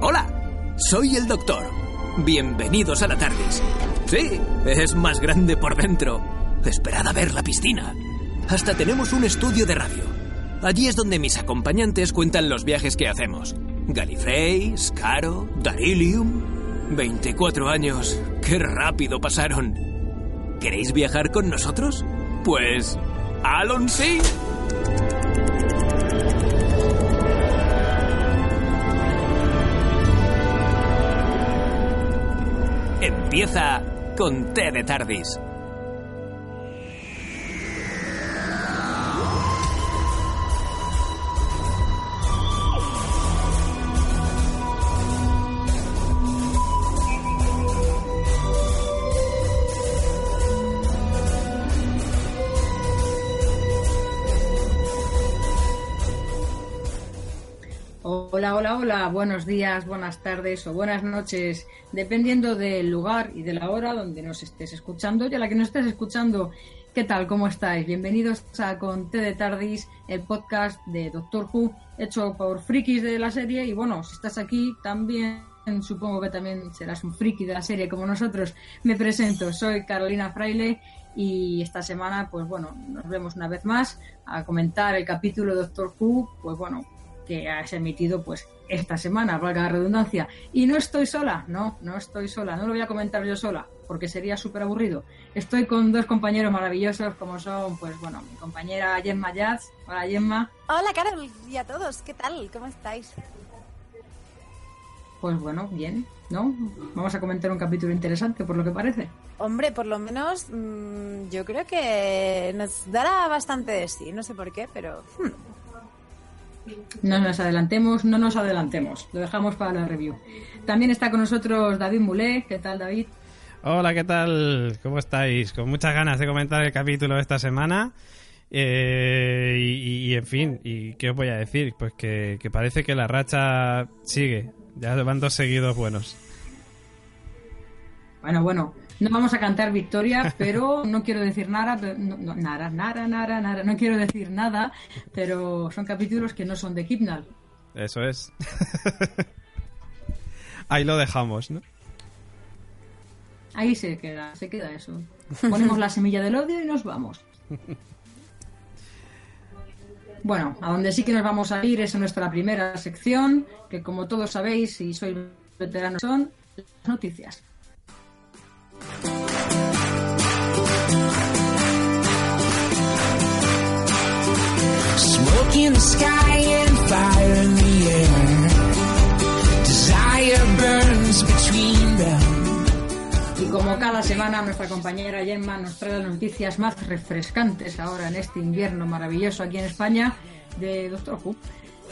Hola, soy el doctor. Bienvenidos a la TARDIS. Sí, es más grande por dentro. Esperad a ver la piscina. Hasta tenemos un estudio de radio. Allí es donde mis acompañantes cuentan los viajes que hacemos. Gallifrey, Scaro, Darilium. 24 años. ¡Qué rápido pasaron! ¿Queréis viajar con nosotros? Pues... ¡Alon sí! Empieza con T de Tardis. Hola, hola, hola, buenos días, buenas tardes o buenas noches, dependiendo del lugar y de la hora donde nos estés escuchando y a la que nos estés escuchando. ¿Qué tal? ¿Cómo estáis? Bienvenidos a Con T de Tardis, el podcast de Doctor Who, hecho por frikis de la serie. Y bueno, si estás aquí, también supongo que también serás un friki de la serie como nosotros. Me presento, soy Carolina Fraile y esta semana, pues bueno, nos vemos una vez más a comentar el capítulo Doctor Who, pues bueno, que has emitido pues esta semana, valga la redundancia. Y no estoy sola, no, no estoy sola, no lo voy a comentar yo sola, porque sería súper aburrido. Estoy con dos compañeros maravillosos, como son, pues bueno, mi compañera Gemma Jazz. Hola Gemma. Hola Carol y a todos, ¿qué tal? ¿Cómo estáis? Pues bueno, bien, ¿no? Vamos a comentar un capítulo interesante, por lo que parece. Hombre, por lo menos mmm, yo creo que nos dará bastante de sí, no sé por qué, pero... Hmm. No nos adelantemos, no nos adelantemos. Lo dejamos para la review. También está con nosotros David Mulé. ¿Qué tal, David? Hola, ¿qué tal? ¿Cómo estáis? Con muchas ganas de comentar el capítulo de esta semana. Eh, y, y, en fin, ¿y qué os voy a decir? Pues que, que parece que la racha sigue. Ya van dos seguidos buenos. Bueno, bueno, no vamos a cantar victoria, pero no quiero decir nada, no, no, nada, nada, nada, nada, no quiero decir nada, pero son capítulos que no son de Kipnal. Eso es. Ahí lo dejamos, ¿no? Ahí se queda, se queda eso. Ponemos la semilla del odio y nos vamos. Bueno, a donde sí que nos vamos a ir es a nuestra primera sección, que como todos sabéis, si sois veteranos, son las noticias. Smoke in the sky and fire in the air. Desire burns between them. Y como cada semana nuestra compañera Gemma nos trae las noticias más refrescantes ahora en este invierno maravilloso aquí en España de Doctor Who.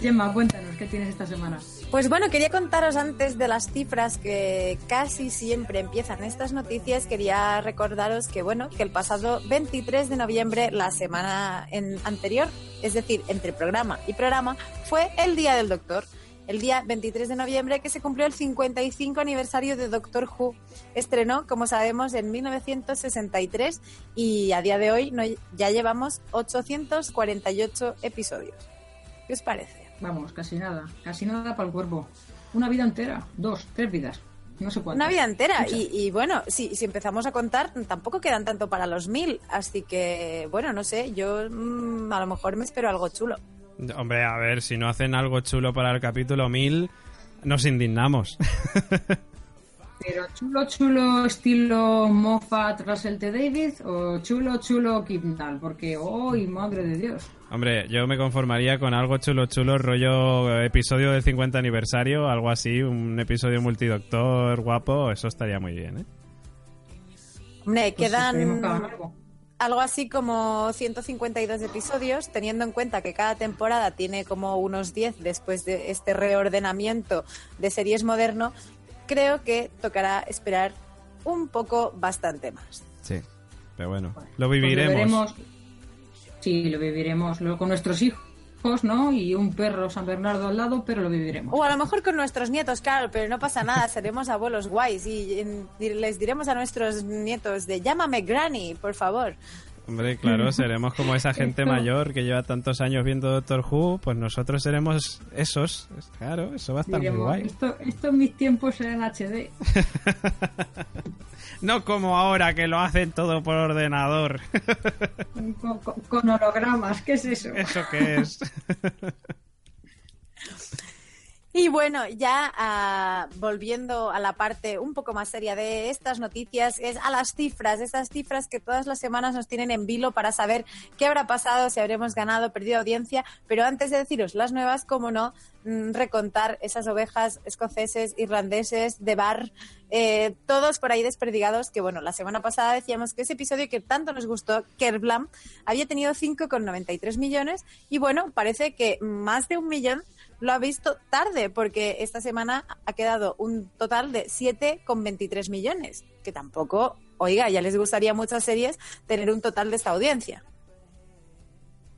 Gemma, cuéntanos, ¿qué tienes esta semana? Pues bueno, quería contaros antes de las cifras que casi siempre empiezan estas noticias, quería recordaros que bueno, que el pasado 23 de noviembre, la semana anterior, es decir, entre programa y programa, fue el Día del Doctor. El día 23 de noviembre que se cumplió el 55 aniversario de Doctor Who. Estrenó, como sabemos, en 1963 y a día de hoy ya llevamos 848 episodios. ¿Qué os parece? Vamos, casi nada. Casi nada para el cuerpo. Una vida entera. Dos, tres vidas. No sé cuántas. Una vida entera. Y, y, bueno, si, si, empezamos a contar, tampoco quedan tanto para los mil. Así que, bueno, no sé. Yo mmm, a lo mejor me espero algo chulo. Hombre, a ver, si no hacen algo chulo para el capítulo mil, nos indignamos. Pero chulo, chulo estilo Moffat, Russell T. David o chulo, chulo Kipnall, porque, ¡ay, madre de Dios! Hombre, yo me conformaría con algo chulo, chulo, rollo episodio del 50 aniversario, algo así, un episodio multidoctor guapo, eso estaría muy bien, ¿eh? Hombre, Pues quedan algo. así como 152 episodios, teniendo en cuenta que cada temporada tiene como unos 10 después de este reordenamiento de series moderno, creo que tocará esperar un poco bastante más. Sí, pero bueno, lo Pues viviremos. veremos. Sí, lo viviremos lo- con nuestros hijos, ¿no? Y un perro San Bernardo al lado, pero lo viviremos. O a lo mejor con nuestros nietos, claro, pero no pasa nada, seremos abuelos guays y, en- y les diremos a nuestros nietos de llámame Granny, por favor. Hombre, claro, seremos como esa gente mayor que lleva tantos años viendo Doctor Who, pues nosotros seremos esos. Claro, eso va a estar muy guay. esto, esto en mis tiempos era en HD. No como ahora que lo hacen todo por ordenador. Con, con- con hologramas, ¿qué es eso? ¿Eso qué es? Y bueno, ya ah, volviendo a la parte un poco más seria de estas noticias, es a las cifras, esas cifras que todas las semanas nos tienen en vilo para saber qué habrá pasado, si habremos ganado, perdido audiencia. Pero antes de deciros las nuevas, cómo no, recontar esas ovejas escoceses, irlandeses, de bar, eh, todos por ahí desperdigados, que bueno, la semana pasada decíamos que ese episodio que tanto nos gustó, Kerblam, había tenido 5,93 millones y bueno, parece que más de un millón lo ha visto tarde, porque esta semana ha quedado un total de 7,23 millones, que tampoco, oiga, ya les gustaría a muchas series tener un total de esta audiencia.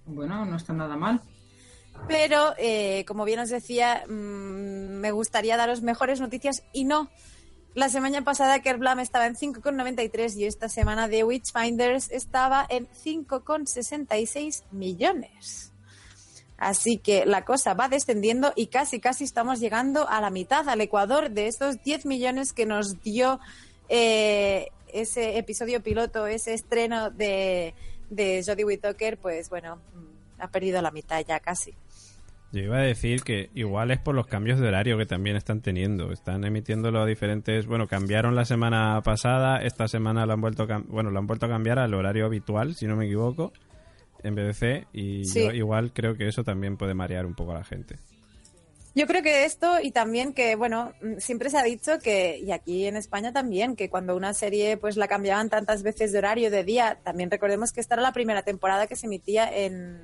Bueno, no está nada mal. Pero, eh, como bien os decía, mm, me gustaría daros mejores noticias y no. La semana pasada Kerblam estaba en 5,93 y esta semana The Witchfinders estaba en 5,66 millones. Así que la cosa va descendiendo y casi, casi estamos llegando a la mitad, al ecuador de estos 10 millones que nos dio eh, ese episodio piloto, ese estreno de, de Jodie Whittaker, pues bueno, mm, ha perdido la mitad ya casi. Yo iba a decir que igual es por los cambios de horario que también están teniendo. Están emitiéndolo a diferentes. Bueno, cambiaron la semana pasada. Esta semana lo han vuelto a, bueno, lo han vuelto a cambiar al horario habitual, si no me equivoco, en BBC. Y Sí. yo igual creo que eso también puede marear un poco a la gente. Yo creo que esto y también que, bueno, mm, siempre se ha dicho que, y aquí en España también, que cuando una serie pues la cambiaban tantas veces de horario, de día, también recordemos que esta era la primera temporada que se emitía en,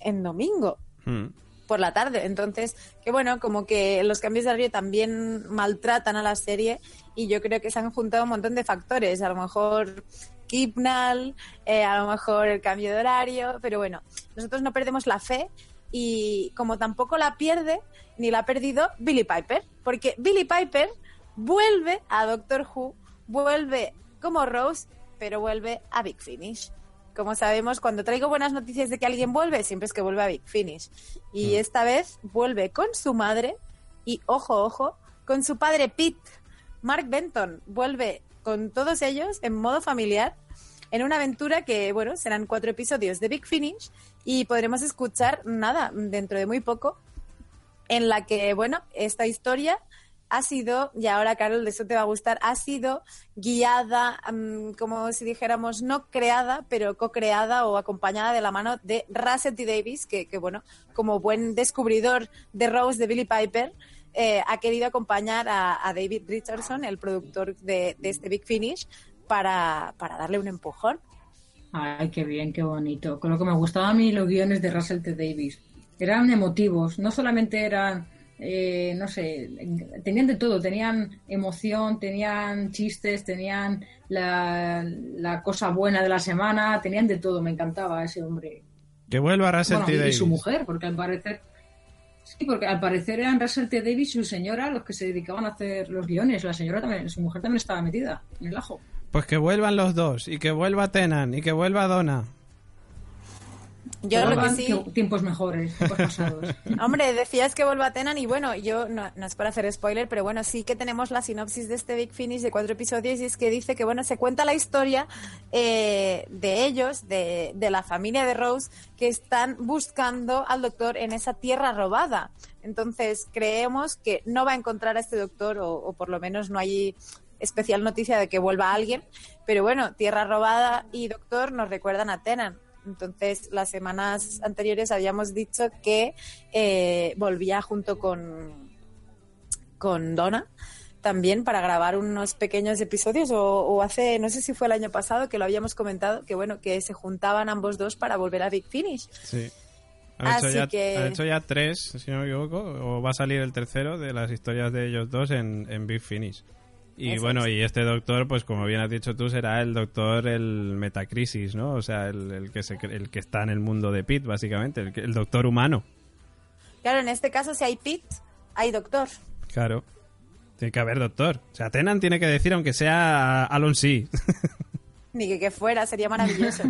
en domingo Hmm. Por la tarde. Entonces, que bueno, como que los cambios de horario también maltratan a la serie y yo creo que se han juntado un montón de factores. A lo mejor Kipnal, eh, a lo mejor el cambio de horario, pero bueno, nosotros no perdemos la fe y como tampoco la pierde ni la ha perdido Billy Piper, porque Billy Piper vuelve a Doctor Who, vuelve como Rose, pero vuelve a Big Finish. Como sabemos, cuando traigo buenas noticias de que alguien vuelve, siempre es que vuelve a Big Finish. Y esta vez vuelve con su madre y, ojo, ojo, con su padre Pete. Mark Benton vuelve con todos ellos en modo familiar en una aventura que, bueno, serán cuatro episodios de Big Finish y podremos escuchar nada dentro de muy poco en la que, bueno, esta historia ha sido, y ahora Carol, de eso te va a gustar, ha sido guiada, mm, como si dijéramos, no creada, pero co-creada o acompañada de la mano de Russell. Davis, que, bueno, como buen descubridor de Rose de Billy Piper, eh, ha querido acompañar a, David Richardson, el productor de, este Big Finish, para, para darle un empujón. Ay, qué bien, qué bonito. Con lo que me gustaban a mí los guiones de Russell T. Davis. Eran emotivos, no solamente eran, eh, no sé, tenían de todo. Tenían emoción, tenían chistes, tenían la, la cosa buena de la semana, tenían de todo. Me encantaba ese hombre. Que vuelva Russell Bueno, T. y- y Davis. su mujer, porque al parecer. Sí, porque al parecer eran Russell T. Davis y su señora los que se dedicaban a hacer los guiones. La señora también, su mujer también estaba metida en el ajo. Pues que vuelvan los dos. Y que vuelva Tenan. Y que vuelva Donna. Yo lo que sí... Tiempos mejores, tiempos pasados. Hombre, decías que vuelva a Tenan y bueno, yo no, no, es para hacer spoiler, pero bueno, sí que tenemos la sinopsis de este Big Finish de cuatro episodios y es que dice que bueno, se cuenta la historia eh, de ellos, de, de la familia de Rose, que están buscando al doctor en esa tierra robada. Entonces, creemos que no va a encontrar a este doctor o, o por lo menos no hay especial noticia de que vuelva alguien. Pero bueno, Tierra Robada y Doctor nos recuerdan a Tenan. Entonces, las semanas anteriores habíamos dicho que eh, volvía junto con, con Donna también para grabar unos pequeños episodios o, hace, no sé si fue el año pasado que lo habíamos comentado, que bueno, que se juntaban ambos dos para volver a Big Finish. Sí. Han hecho, ya, que... hecho, ya, tres, si no me equivoco, o va a salir el tercero de las historias de ellos dos en, en Big Finish. Y bueno, y este doctor, pues como bien has dicho tú, será el doctor el Metacrisis, ¿no? O sea, el, que, se, el que está en el mundo de Pit, básicamente, el, el doctor humano. Claro, en este caso, si hay Pit, hay doctor. Claro. Tiene que haber doctor. O sea, Tenan tiene que decir, aunque sea Alon sí. Ni que, que fuera, sería maravilloso.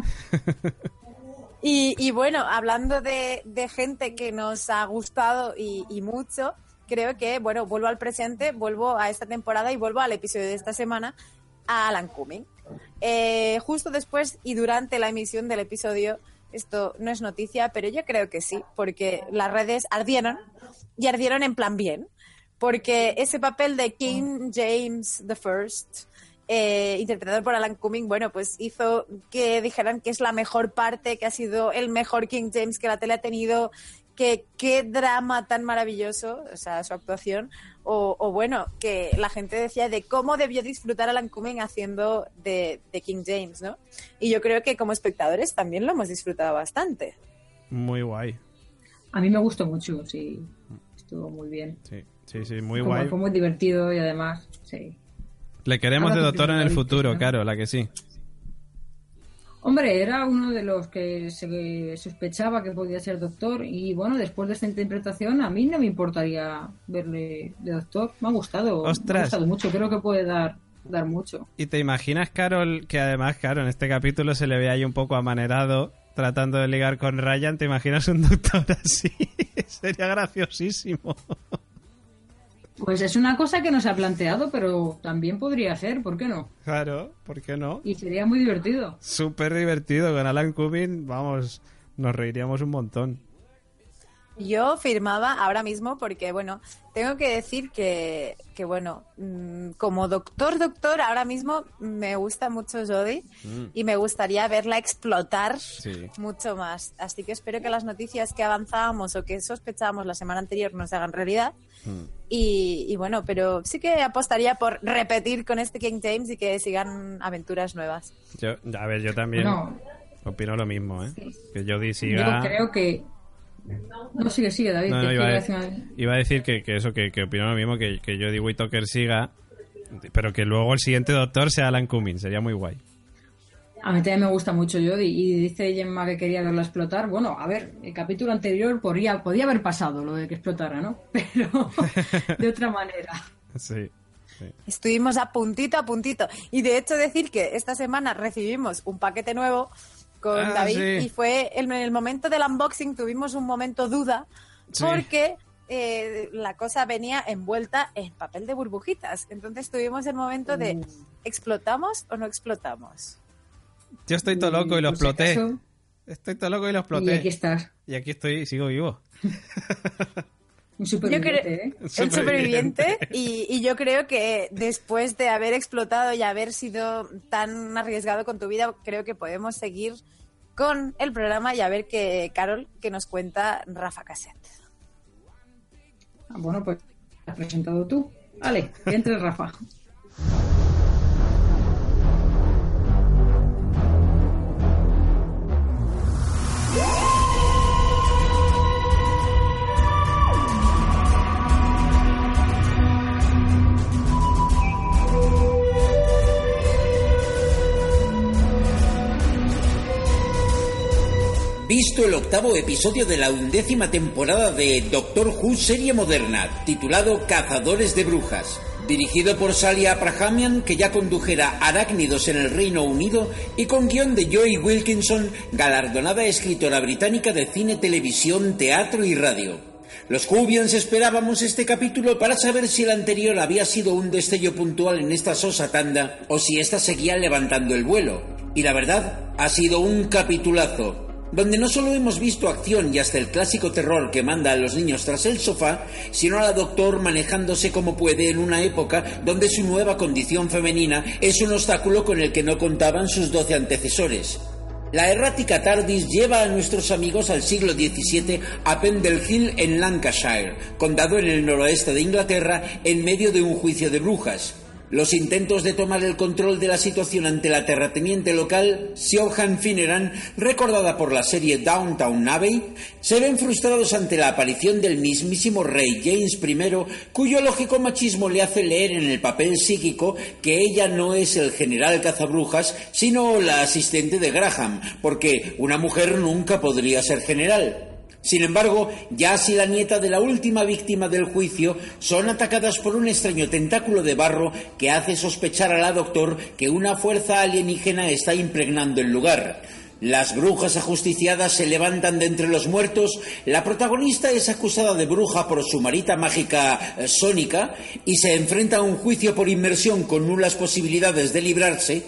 y, y, bueno, hablando de, de, gente que nos ha gustado y, y mucho, creo que, bueno, vuelvo al presente, vuelvo a esta temporada y vuelvo al episodio de esta semana a Alan Cumming. Eh, justo después y durante la emisión del episodio, esto no es noticia, pero yo creo que sí, porque las redes ardieron y ardieron en plan bien, porque ese papel de King James I, eh, interpretado por Alan Cumming, bueno, pues hizo que dijeran que es la mejor parte, que ha sido el mejor King James que la tele ha tenido, que qué drama tan maravilloso, o sea, su actuación, o, bueno, que la gente decía de cómo debió disfrutar Alan Cumming haciendo de, King James, ¿no? Y yo creo que como espectadores también lo hemos disfrutado bastante. Muy guay. A mí me gustó mucho, sí. Estuvo muy bien. Sí, sí, sí, muy guay. Fue muy divertido y además, sí. Le queremos de doctor en el futuro, claro, la que sí. Hombre, era uno de los que se sospechaba que podía ser doctor y bueno, después de esta interpretación a mí no me importaría verle de doctor. Me ha gustado, me ha gustado mucho, creo que puede dar dar mucho. ¿Y te imaginas, Carol, que además, claro, en este capítulo se le ve ahí un poco amanerado tratando de ligar con Ryan? ¿Te imaginas un doctor así? Sería graciosísimo. Pues es una cosa que no se ha planteado, pero también podría ser, ¿por qué no? Claro, ¿por qué no? Y sería muy divertido. Súper divertido. Con Alan Cumming, vamos, nos reiríamos un montón. Yo firmaba ahora mismo porque, bueno, tengo que decir que, que bueno, mm, como doctor, doctor, ahora mismo me gusta mucho Jodie mm. y me gustaría verla explotar mucho más. Así que espero que las noticias que avanzábamos o que sospechábamos la semana anterior no se hagan realidad. Mm. Y, y, bueno, pero sí que apostaría por repetir con este King James y que sigan aventuras nuevas. Yo, a ver, yo también opino lo mismo, ¿eh? Que Jodie siga... Yo creo que no, sigue, sigue, David. iba, a, decir que, eso, que, que opino lo mismo, que, que Jodie Whittaker siga, pero que luego el siguiente doctor sea Alan Cumming, sería muy guay. A mí también me gusta mucho Jodie y dice Gemma que quería verla explotar. Bueno, a ver, el capítulo anterior podría, podía haber pasado lo de que explotara, ¿no? Pero de otra manera. Sí. Estuvimos a puntito, a puntito. Y de hecho decir que esta semana recibimos un paquete nuevo con ah, David y fue en el momento del unboxing tuvimos un momento duda porque eh, la cosa venía envuelta en papel de burbujitas. Entonces tuvimos el momento de mm. ¿explotamos o no explotamos? Yo estoy todo loco y lo exploté. Estoy todo loco y lo exploté. Y aquí estás. Y aquí estoy y sigo vivo. Un superviviente, ¿eh? superviviente y, y, yo creo que después de haber explotado y haber sido tan arriesgado con tu vida, creo que podemos seguir con el programa y a ver qué, Carol, que nos cuenta Rafa Cassette. Ah, bueno, pues has presentado tú. Vale, entre Rafa. Visto el octavo episodio de la undécima temporada de Doctor Who serie moderna, titulado Cazadores de Brujas. Dirigido por Sally Abrahamian, que ya condujera Arácnidos en el Reino Unido, y con guion de Joy Wilkinson, galardonada escritora británica de cine, televisión, teatro y radio. Los Jubians esperábamos este capítulo para saber si el anterior había sido un destello puntual en esta sosa tanda o si ésta seguía levantando el vuelo. Y la verdad, ha sido un capitulazo donde no solo hemos visto acción y hasta el clásico terror que manda a los niños tras el sofá, sino a la doctor manejándose como puede en una época donde su nueva condición femenina es un obstáculo con el que no contaban sus doce antecesores. La errática TARDIS lleva a nuestros amigos al siglo XVII a Pendle Hill en Lancashire, condado en el noroeste de Inglaterra, en medio de un juicio de brujas. Los intentos de tomar el control de la situación ante la terrateniente local, Siobhan Finneran, recordada por la serie Downtown Abbey, se ven frustrados ante la aparición del mismísimo rey James I, cuyo lógico machismo le hace leer en el papel psíquico que ella no es el general cazabrujas, sino la asistente de Graham, porque una mujer nunca podría ser general. Sin embargo, ya y la nieta de la última víctima del juicio son atacadas por un extraño tentáculo de barro que hace sospechar a la doctor que una fuerza alienígena está impregnando el lugar. Las brujas ajusticiadas se levantan de entre los muertos, la protagonista es acusada de bruja por su marita mágica eh, sónica y se enfrenta a un juicio por inmersión con nulas posibilidades de librarse,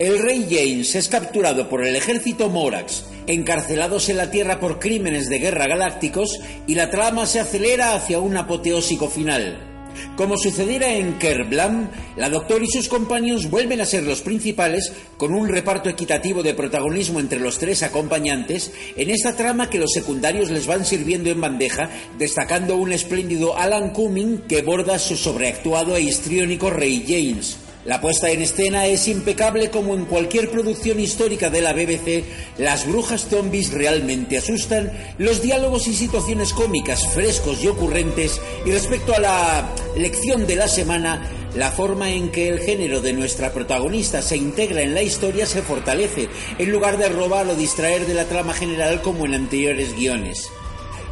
el rey James es capturado por el ejército Morax, encarcelados en la Tierra por crímenes de guerra galácticos y la trama se acelera hacia un apoteósico final. Como sucediera en Kerblam, la Doctor y sus compañeros vuelven a ser los principales, con un reparto equitativo de protagonismo entre los tres acompañantes, en esta trama que los secundarios les van sirviendo en bandeja, destacando un espléndido Alan Cumming que borda su sobreactuado e histriónico Rey James. La puesta en escena es impecable como en cualquier producción histórica de la BBC, las brujas zombies realmente asustan, los diálogos y situaciones cómicas frescos y ocurrentes, y respecto a la lección de la semana, la forma en que el género de nuestra protagonista se integra en la historia se fortalece, en lugar de robar o distraer de la trama general como en anteriores guiones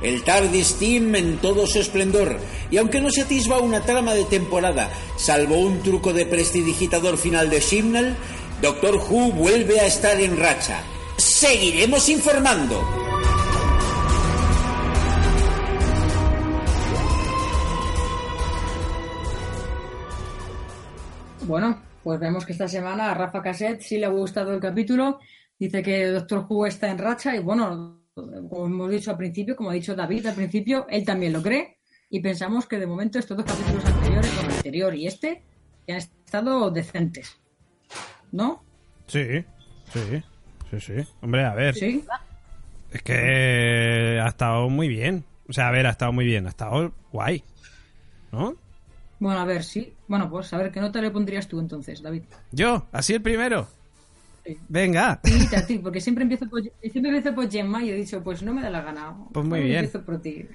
el TARDIS Team en todo su esplendor, y aunque no se atisba una trama de temporada, salvo un truco de prestidigitador final de Shimnal, Doctor Who vuelve a estar en racha. Seguiremos informando. Bueno, pues vemos que esta semana a Rafa Cassette sí le ha gustado el capítulo. Dice que Doctor Who está en racha y bueno, como hemos dicho al principio, como ha dicho David al principio, él también lo cree y pensamos que de momento estos dos capítulos anteriores, el anterior y este, han estado decentes. ¿No? Sí, sí, sí, sí. Hombre, a ver. Sí. Es que ha estado muy bien. O sea, a ver, ha estado muy bien, ha estado guay. ¿No? Bueno, a ver, sí. Bueno, pues a ver, ¿qué nota le pondrías tú entonces, David? ¿Yo? ¿Así el primero? Venga. Porque siempre empiezo por, siempre empiezo por Gemma y he dicho, pues no me da la gana. Pues muy bien. Empiezo por ti.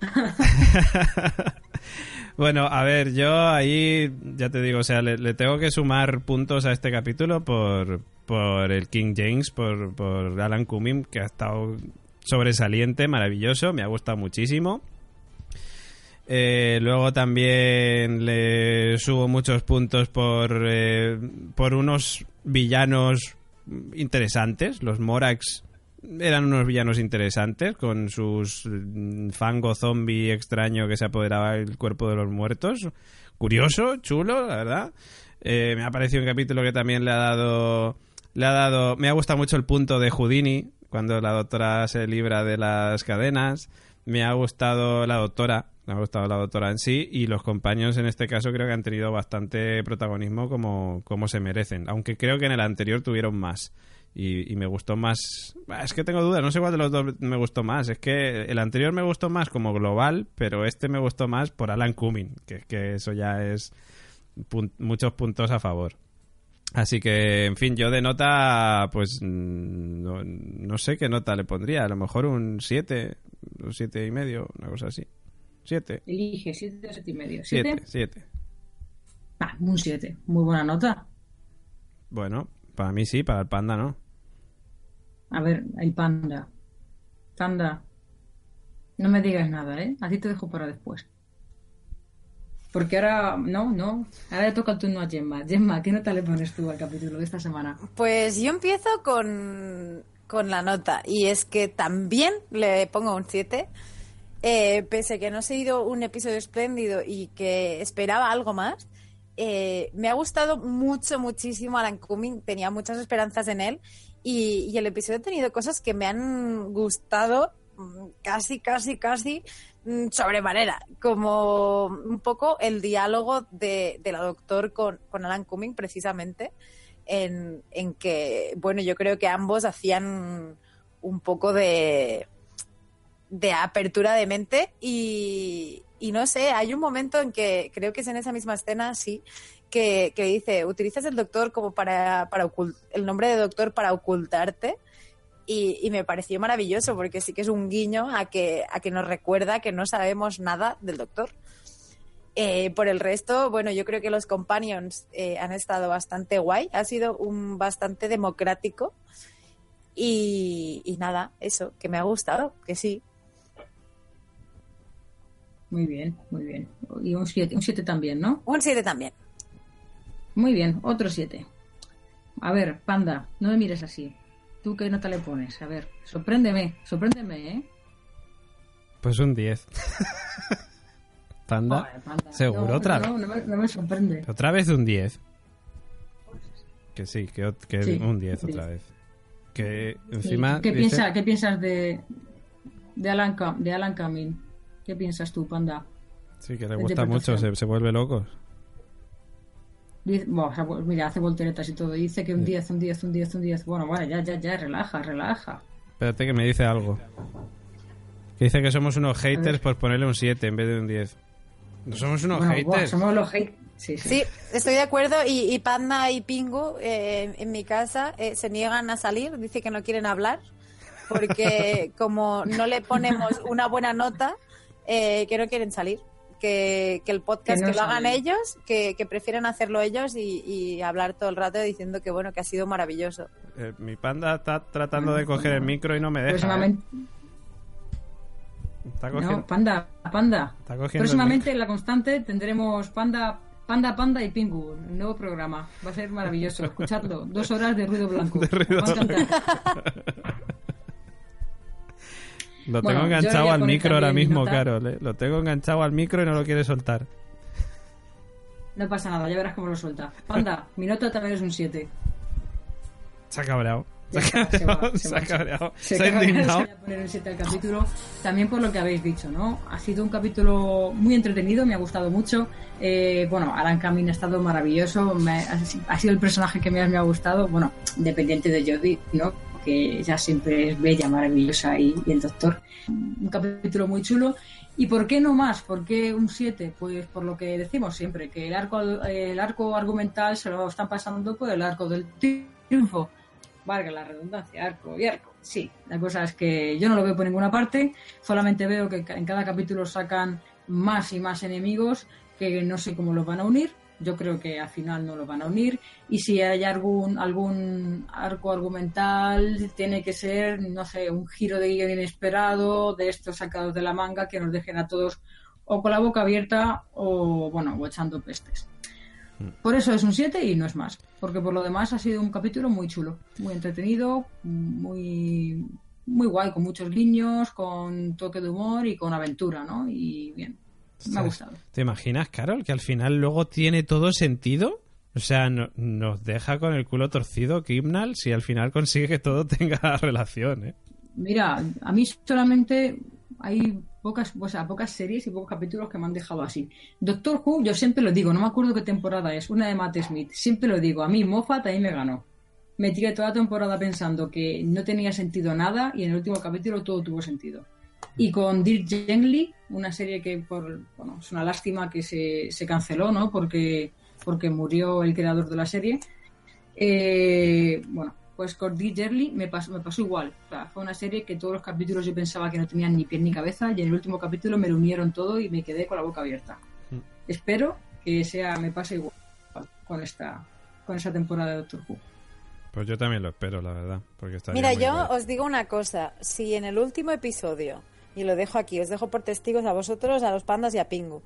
bueno, a ver, yo ahí ya te digo, o sea, le, tengo que sumar puntos a este capítulo por, por el King James, por, por Alan Cumming, que ha estado sobresaliente, maravilloso, me ha gustado muchísimo. Eh, luego también le subo muchos puntos por, eh, por unos villanos interesantes. Los Morax eran unos villanos interesantes con sus mm, fango zombie extraño que se apoderaba del cuerpo de los muertos. Curioso, chulo, la verdad. Eh, me ha parecido un capítulo que también le ha dado le ha dado me ha gustado mucho el punto de Houdini cuando la doctora se libra de las cadenas. Me ha gustado la doctora me ha gustado la doctora en sí y los compañeros en este caso creo que han tenido bastante protagonismo como, como se merecen, aunque creo que en el anterior tuvieron más. Y, me gustó más. Es que tengo dudas, no sé cuál de los dos me gustó más. Es que el anterior me gustó más como global, pero este me gustó más por Alan Cumming, que, que eso ya es muchos puntos a favor. Así que, en fin, yo de nota, pues mm, no, no sé qué nota le pondría. A lo mejor un 7, un 7 y medio, una cosa así. Siete. Elige, siete o siete y medio. ¿Siete? Siete. Ah, un siete. Muy buena nota. Bueno, para mí sí, para el panda no. A ver, el panda. Tanda, no me digas nada, ¿eh? A ti te dejo para después. Porque ahora, no, no, ahora le toca el turno a Gemma. Gemma, ¿qué nota le pones tú al capítulo de esta semana? Pues yo empiezo con, con la nota y es que también le pongo un 7. Eh, pese a que no ha sido un episodio espléndido y que esperaba algo más, eh, me ha gustado mucho, muchísimo Alan Cumming. Tenía muchas esperanzas en él y, y el episodio ha tenido cosas que me han gustado mm, casi, casi, casi mm, sobremanera, como un poco el diálogo de, de la doctor con, con Alan Cumming, precisamente, en, en que, bueno, yo creo que ambos hacían un poco de, de apertura de mente y, no sé, hay un momento en que creo que es en esa misma escena, sí, que, que dice, utilizas el doctor como para, para el nombre de doctor para ocultarte y, me pareció maravilloso porque sí que es un guiño a que, a que nos recuerda que no sabemos nada del doctor. Eh, por el resto, bueno, yo creo que los companions eh, han estado bastante guay, ha sido un bastante democrático y nada, eso, que me ha gustado, que sí. Muy bien, muy bien. Y un 7 un siete también, ¿no? Un 7 también. Muy bien, otro 7. A ver, Panda, no me mires así. ¿Tú qué nota le pones? A ver, sorpréndeme, sorpréndeme, ¿eh? Pues un 10. Panda. Joder, Panda. ¿Seguro No, otra no, vez? No, me, no me sorprende. Otra vez un 10. Que sí, que, que Sí, un 10 un otra 10. vez. Que Sí. encima. ¿Qué, dice- piensa, ¿Qué piensas de, de, Alan, Cam- de Alan Cumming? ¿Qué piensas tú, Panda? Sí, que le gusta mucho, se, se vuelve loco. Dice- bueno, pues mira, hace volteretas y todo. Dice que un 10, un 10, un 10, un 10. Bueno, vale, ya, ya, ya, relaja, relaja. Espérate que me dice algo. Que dice que somos unos haters por ponerle un 7 en vez de un 10. No somos unos Bueno, haters. somos los hate. Sí, sí. Sí, estoy de acuerdo. Y, y Panda y Pingu eh, en mi casa eh, se niegan a salir, dice que no quieren hablar, porque como no le ponemos una buena nota, eh, que no quieren salir. Que, que el podcast Que que, no lo hagan ellos, que, que prefieren hacerlo ellos y, y hablar todo el rato diciendo que bueno, que ha sido maravilloso. Eh, mi panda está tratando de coger el micro y no me deja. Próximamente, ¿eh? Está cogiendo, no, Panda, Panda. está Próximamente en la constante tendremos Panda, Panda, Panda y Pingu, un nuevo programa. Va a ser maravilloso. Escuchadlo. Dos horas de ruido blanco. De ruido Os va a encantar. Lo Bueno, tengo yo enganchado al micro ahora mismo. Carol. ¿eh? Lo tengo enganchado al micro y no lo quiere soltar. No pasa nada, ya verás cómo lo suelta. Panda, mi nota también es un 7. Se ha cabreado. Se ha cabreado. se ha cabreado. Se ha indignado. voy a poner un 7 al capítulo. También por lo que habéis dicho, ¿no? Ha sido un capítulo muy entretenido, me ha gustado mucho. Eh, bueno, Alan Cumming ha estado maravilloso. me- ha, ha sido el personaje que más me ha gustado. Bueno, independiente de Jodie, ¿no? Que ella siempre es bella, maravillosa y, y el doctor. Un capítulo muy chulo. ¿Y por qué no más? ¿Por qué un 7? Pues por lo que decimos siempre, que el arco, el arco argumental se lo están pasando por el arco del triunfo valga la redundancia, arco y arco. Sí, la cosa es que yo no lo veo por ninguna parte, solamente veo que en cada capítulo sacan más y más enemigos que no sé cómo los van a unir. Yo creo que al final no los van a unir. Y si hay algún, algún arco argumental, tiene que ser, no sé, un giro de guion inesperado, de estos sacados de la manga que nos dejen a todos o con la boca abierta o, bueno, o echando pestes. Por eso es un 7 y no es más. Porque por lo demás ha sido un capítulo muy chulo, muy entretenido, muy, muy guay, con muchos guiños, con toque de humor y con aventura, ¿no? Y bien, me ha gustado. ¿Te imaginas, Carol, que al final luego tiene todo sentido? O sea, no- nos deja con el culo torcido Kimnal si al final consigue que todo tenga relación, ¿eh? Mira, a mí solamente hay pocas, o sea, pocas series y pocos capítulos que me han dejado así. Doctor Who, yo siempre lo digo, no me acuerdo qué temporada es, una de Matt Smith, siempre lo digo, a mí Moffat ahí me ganó. Me tiré toda la temporada pensando que no tenía sentido nada y en el último capítulo todo tuvo sentido. Y con Dirk Gently, una serie que por, bueno, es una lástima que se, se canceló, ¿no? Porque, porque murió el creador de la serie. Eh, bueno, pues con Dirk Gently me pasó, me pasó igual. O sea, fue una serie que todos los capítulos yo pensaba que no tenían ni pie ni cabeza y en el último capítulo me lo unieron todo y me quedé con la boca abierta. Mm. Espero que sea me pase igual con esta con esa temporada de Doctor Who. Pues yo también lo espero, la verdad. Porque Mira, yo guay. os digo una cosa. Si en el último episodio, y lo dejo aquí, os dejo por testigos a vosotros, a los pandas y a Pingu.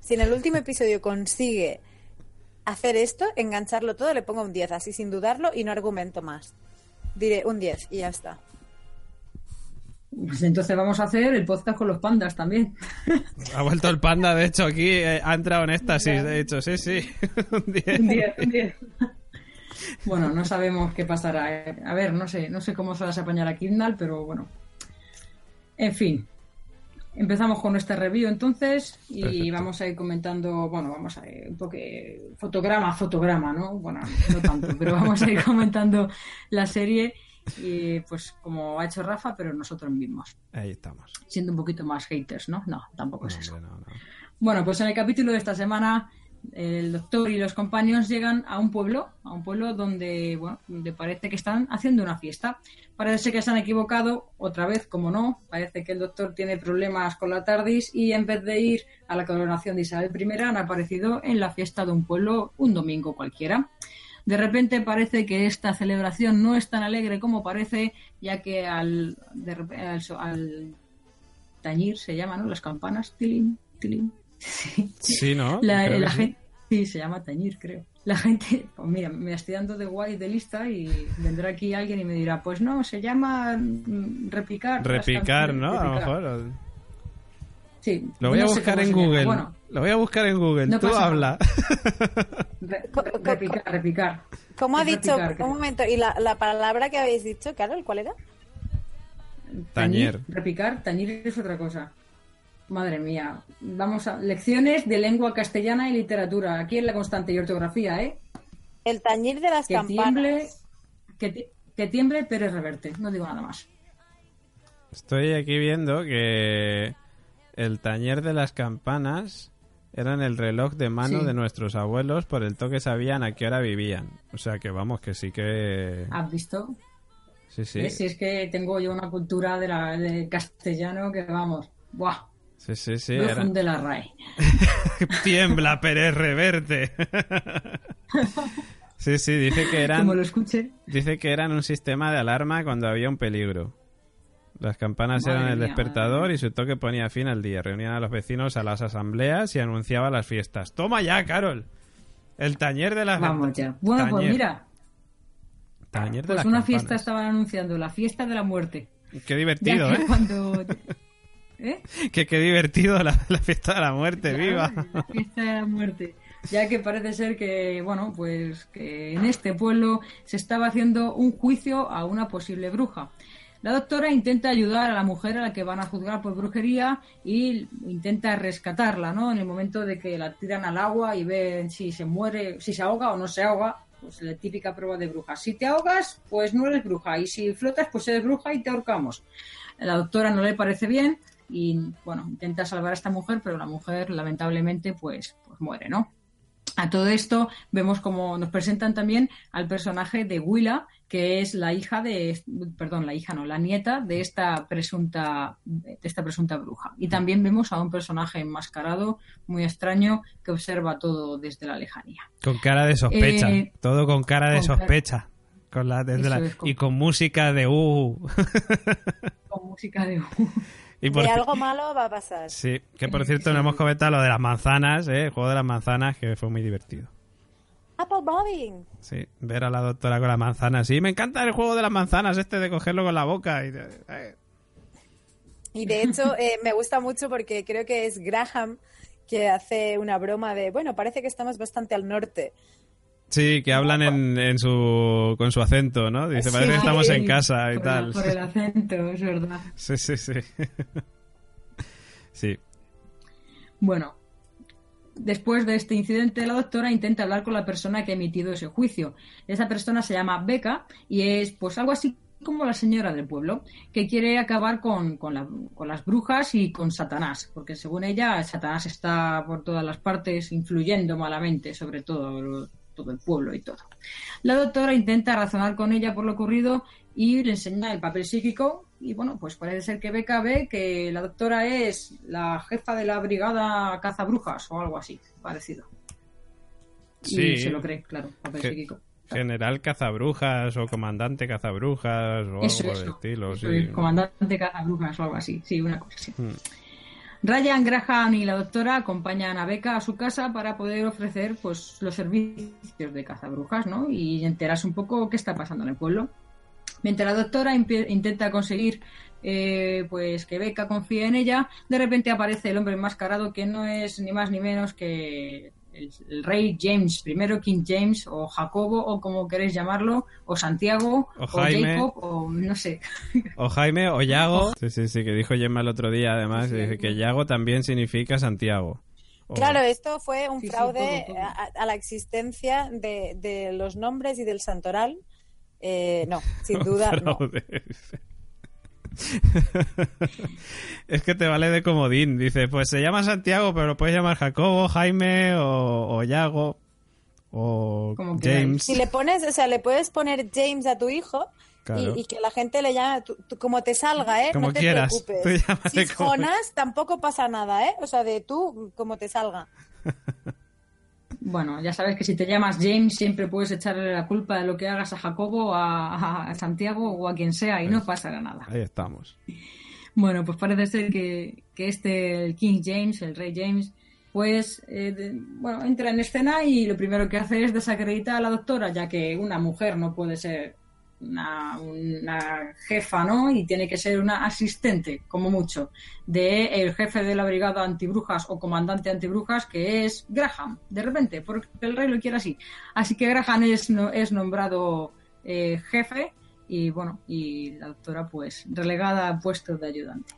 Si en el último episodio consigue hacer esto, engancharlo todo, le pongo un 10, así sin dudarlo y no argumento más. Diré un 10 y ya está. Pues entonces vamos a hacer el podcast con los pandas también. Ha vuelto el panda, de hecho, aquí eh, ha entrado en éxtasis. De hecho, sí, sí. Un diez. Un 10, un 10. Bueno, no sabemos qué pasará. A ver, no sé, no sé cómo se las apañará Kindle, pero bueno. En fin. Empezamos con nuestra review entonces y Perfecto. vamos a ir comentando, bueno, vamos a ir un poco eh, fotograma a fotograma, ¿no? Bueno, no tanto, pero vamos a ir comentando la serie y pues como ha hecho Rafa, pero nosotros mismos, Ahí estamos. siendo un poquito más haters, ¿no? No, tampoco es eso. hombre, no, no. Bueno, pues en el capítulo de esta semana, el doctor y los compañeros llegan a un pueblo, a un pueblo donde, bueno, donde parece que están haciendo una fiesta. Parece que se han equivocado, otra vez, como no, parece que el doctor tiene problemas con la TARDIS y en vez de ir a la coronación de Isabel I han aparecido en la fiesta de un pueblo un domingo cualquiera. De repente parece que esta celebración no es tan alegre como parece, ya que al, de al, tañir se llama, ¿no? Las campanas, tilín, tilín. Sí. Sí, ¿no? La, Creo la que sí. gente, sí, se llama tañir, creo. La gente, pues mira, me estoy dando de guay de lista y vendrá aquí alguien y me dirá, pues no, se llama mm, repicar. las Repicar, ¿no? A lo mejor. Sí. Lo voy a no buscar en. Google. Bueno, Lo voy a buscar en Google. No Tú pasa habla. re- Co- re- co- repicar, repicar. ¿Cómo ha Es dicho? repicar, creo. un momento, ¿y la, la palabra que habéis dicho, Carol, cuál era? Tañer. Repicar, tañir es otra cosa. Madre mía. Vamos a lecciones de lengua castellana y literatura. Aquí en la constante y ortografía, ¿eh? El tañir de las Que campanas. tiemble, que, que tiemble Pérez Reverte. No digo nada más. Estoy aquí viendo que el tañer de las campanas eran el reloj de mano Sí. de nuestros abuelos, por el toque sabían a qué hora vivían. O sea que vamos, que sí que... ¿Has visto? Sí, sí. Si es que tengo yo una cultura de la, de castellano que vamos. ¡Buah! Sí, sí, sí. No era- funde la RAE. Tiembla, Pérez Reverte. sí, sí, dice que eran... Como lo escuche. Dice que eran un sistema de alarma cuando había un peligro. Las campanas Madre eran el mía, despertador y su toque ponía fin al día. Reunían a los vecinos a las asambleas y anunciaba las fiestas. ¡Toma ya, Carol! El tañer de las Vamos ya. Bueno, pues Tañer. mira. Tañer de Pues las una campanas. fiesta estaban anunciando, la fiesta de la muerte. Qué divertido, ¿eh? cuando... ¿Eh? Que qué divertido la, la fiesta de la muerte, viva. La fiesta de la muerte. Ya que parece ser que, bueno, pues que en este pueblo se estaba haciendo un juicio a una posible bruja. La doctora intenta ayudar a la mujer a la que van a juzgar por brujería y intenta rescatarla, ¿no? En el momento de que la tiran al agua y ven si se muere, si se ahoga o no se ahoga, pues la típica prueba de bruja. Si te ahogas, pues no eres bruja y si flotas, pues eres bruja y te ahorcamos. A la doctora no le parece bien y, bueno, intenta salvar a esta mujer, pero la mujer lamentablemente pues, pues muere, ¿no? A todo esto vemos como nos presentan también al personaje de Willa, que es la hija de, perdón, la hija no, la nieta de esta presunta, de esta presunta bruja. Y también vemos a un personaje enmascarado, muy extraño, que observa todo desde la lejanía. Con cara de sospecha. Eh, Todo con cara de con cara- sospecha. Con la, desde la- es, con- Y con música de uh. Con música de... y por De algo malo va a pasar. Sí, que por cierto no hemos comentado lo de las manzanas, ¿eh? el juego de las manzanas, que fue muy divertido. Apple Bobbing. Sí, ver a la doctora con la manzana. Sí, me encanta el juego de las manzanas, este de cogerlo con la boca. Y de- eh. Y de hecho, eh, me gusta mucho porque creo que es Graham que hace una broma de, bueno, parece que estamos bastante al norte. Sí, que hablan en, en su, con su acento, ¿no? Dice, parece que Sí, estamos en casa y por tal. por el acento, es verdad. Sí, sí, sí. sí. Bueno, después de este incidente, la doctora intenta hablar con la persona que ha emitido ese juicio. Esa persona se llama Becca y es pues algo así como la señora del pueblo, que quiere acabar con, con la- con las brujas y con Satanás, porque según ella, Satanás está por todas las partes influyendo malamente sobre todo, todo el pueblo y todo. La doctora intenta razonar con ella por lo ocurrido y le enseña el papel psíquico y bueno, pues parece ser que Becca ve que la doctora es la jefa de la brigada cazabrujas o algo así, parecido. Sí. Y se lo cree, claro, papel Que- psíquico. general cazabrujas o comandante cazabrujas o Eso, algo eso. de estilo. Eso sí. Comandante cazabrujas o algo así. Sí, una cosa así. Hmm. Ryan, Graham y la doctora acompañan a Becca a su casa para poder ofrecer pues los servicios de cazabrujas, ¿no? Y enterarse un poco qué está pasando en el pueblo. Mientras la doctora intenta conseguir eh, pues que Becca confíe en ella, de repente aparece el hombre enmascarado que no es ni más ni menos que el, el rey James I, King James, o Jacobo, o como queréis llamarlo, o Santiago, O o, Jaime. Jacob, o no sé. O Jaime o Yago. Sí, sí, sí, que dijo Gemma el otro día además, dice que Yago también significa Santiago. O- Claro, esto fue un Sí, sí, fraude todo, todo. A, a la existencia de, de los nombres y del santoral. Eh, no, sin duda no. Es que te vale de comodín. Dice, pues se llama Santiago, pero lo puedes llamar Jacobo, Jaime o, o Yago o Como. James. Si le pones, o sea, le puedes poner James a tu hijo Claro. y, y que la gente le llame tú- tú- como te salga, ¿eh? Como no te quieras. Preocupes. Si es como- Jonas, tampoco pasa nada, ¿eh? O sea, de tú, como te salga. Bueno, ya sabes que si te llamas James siempre puedes echarle la culpa de lo que hagas a Jacobo, a, a Santiago o a quien sea y no pasará nada. Ahí estamos. Bueno, pues parece ser que, que este, el King James, el rey James, pues, eh, de- bueno, entra en escena y lo primero que hace es desacreditar a la doctora, ya que una mujer no puede ser una, una jefa, ¿no? Y tiene que ser una asistente, como mucho, de el jefe de la brigada antibrujas o comandante antibrujas, que es Graham, de repente, porque el rey lo quiere así. Así que Graham es, no- es nombrado eh, jefe y, bueno, y la doctora, pues, relegada a puestos de ayudante.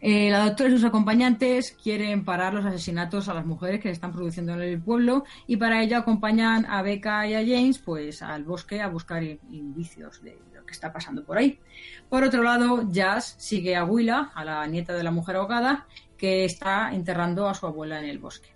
Eh, la doctora y sus acompañantes quieren parar los asesinatos a las mujeres que se están produciendo en el pueblo y para ello acompañan a Becca y a James pues al bosque a buscar in- indicios de lo que está pasando por ahí. Por otro lado, Jazz sigue a Willa, a la nieta de la mujer ahogada, que está enterrando a su abuela en el bosque.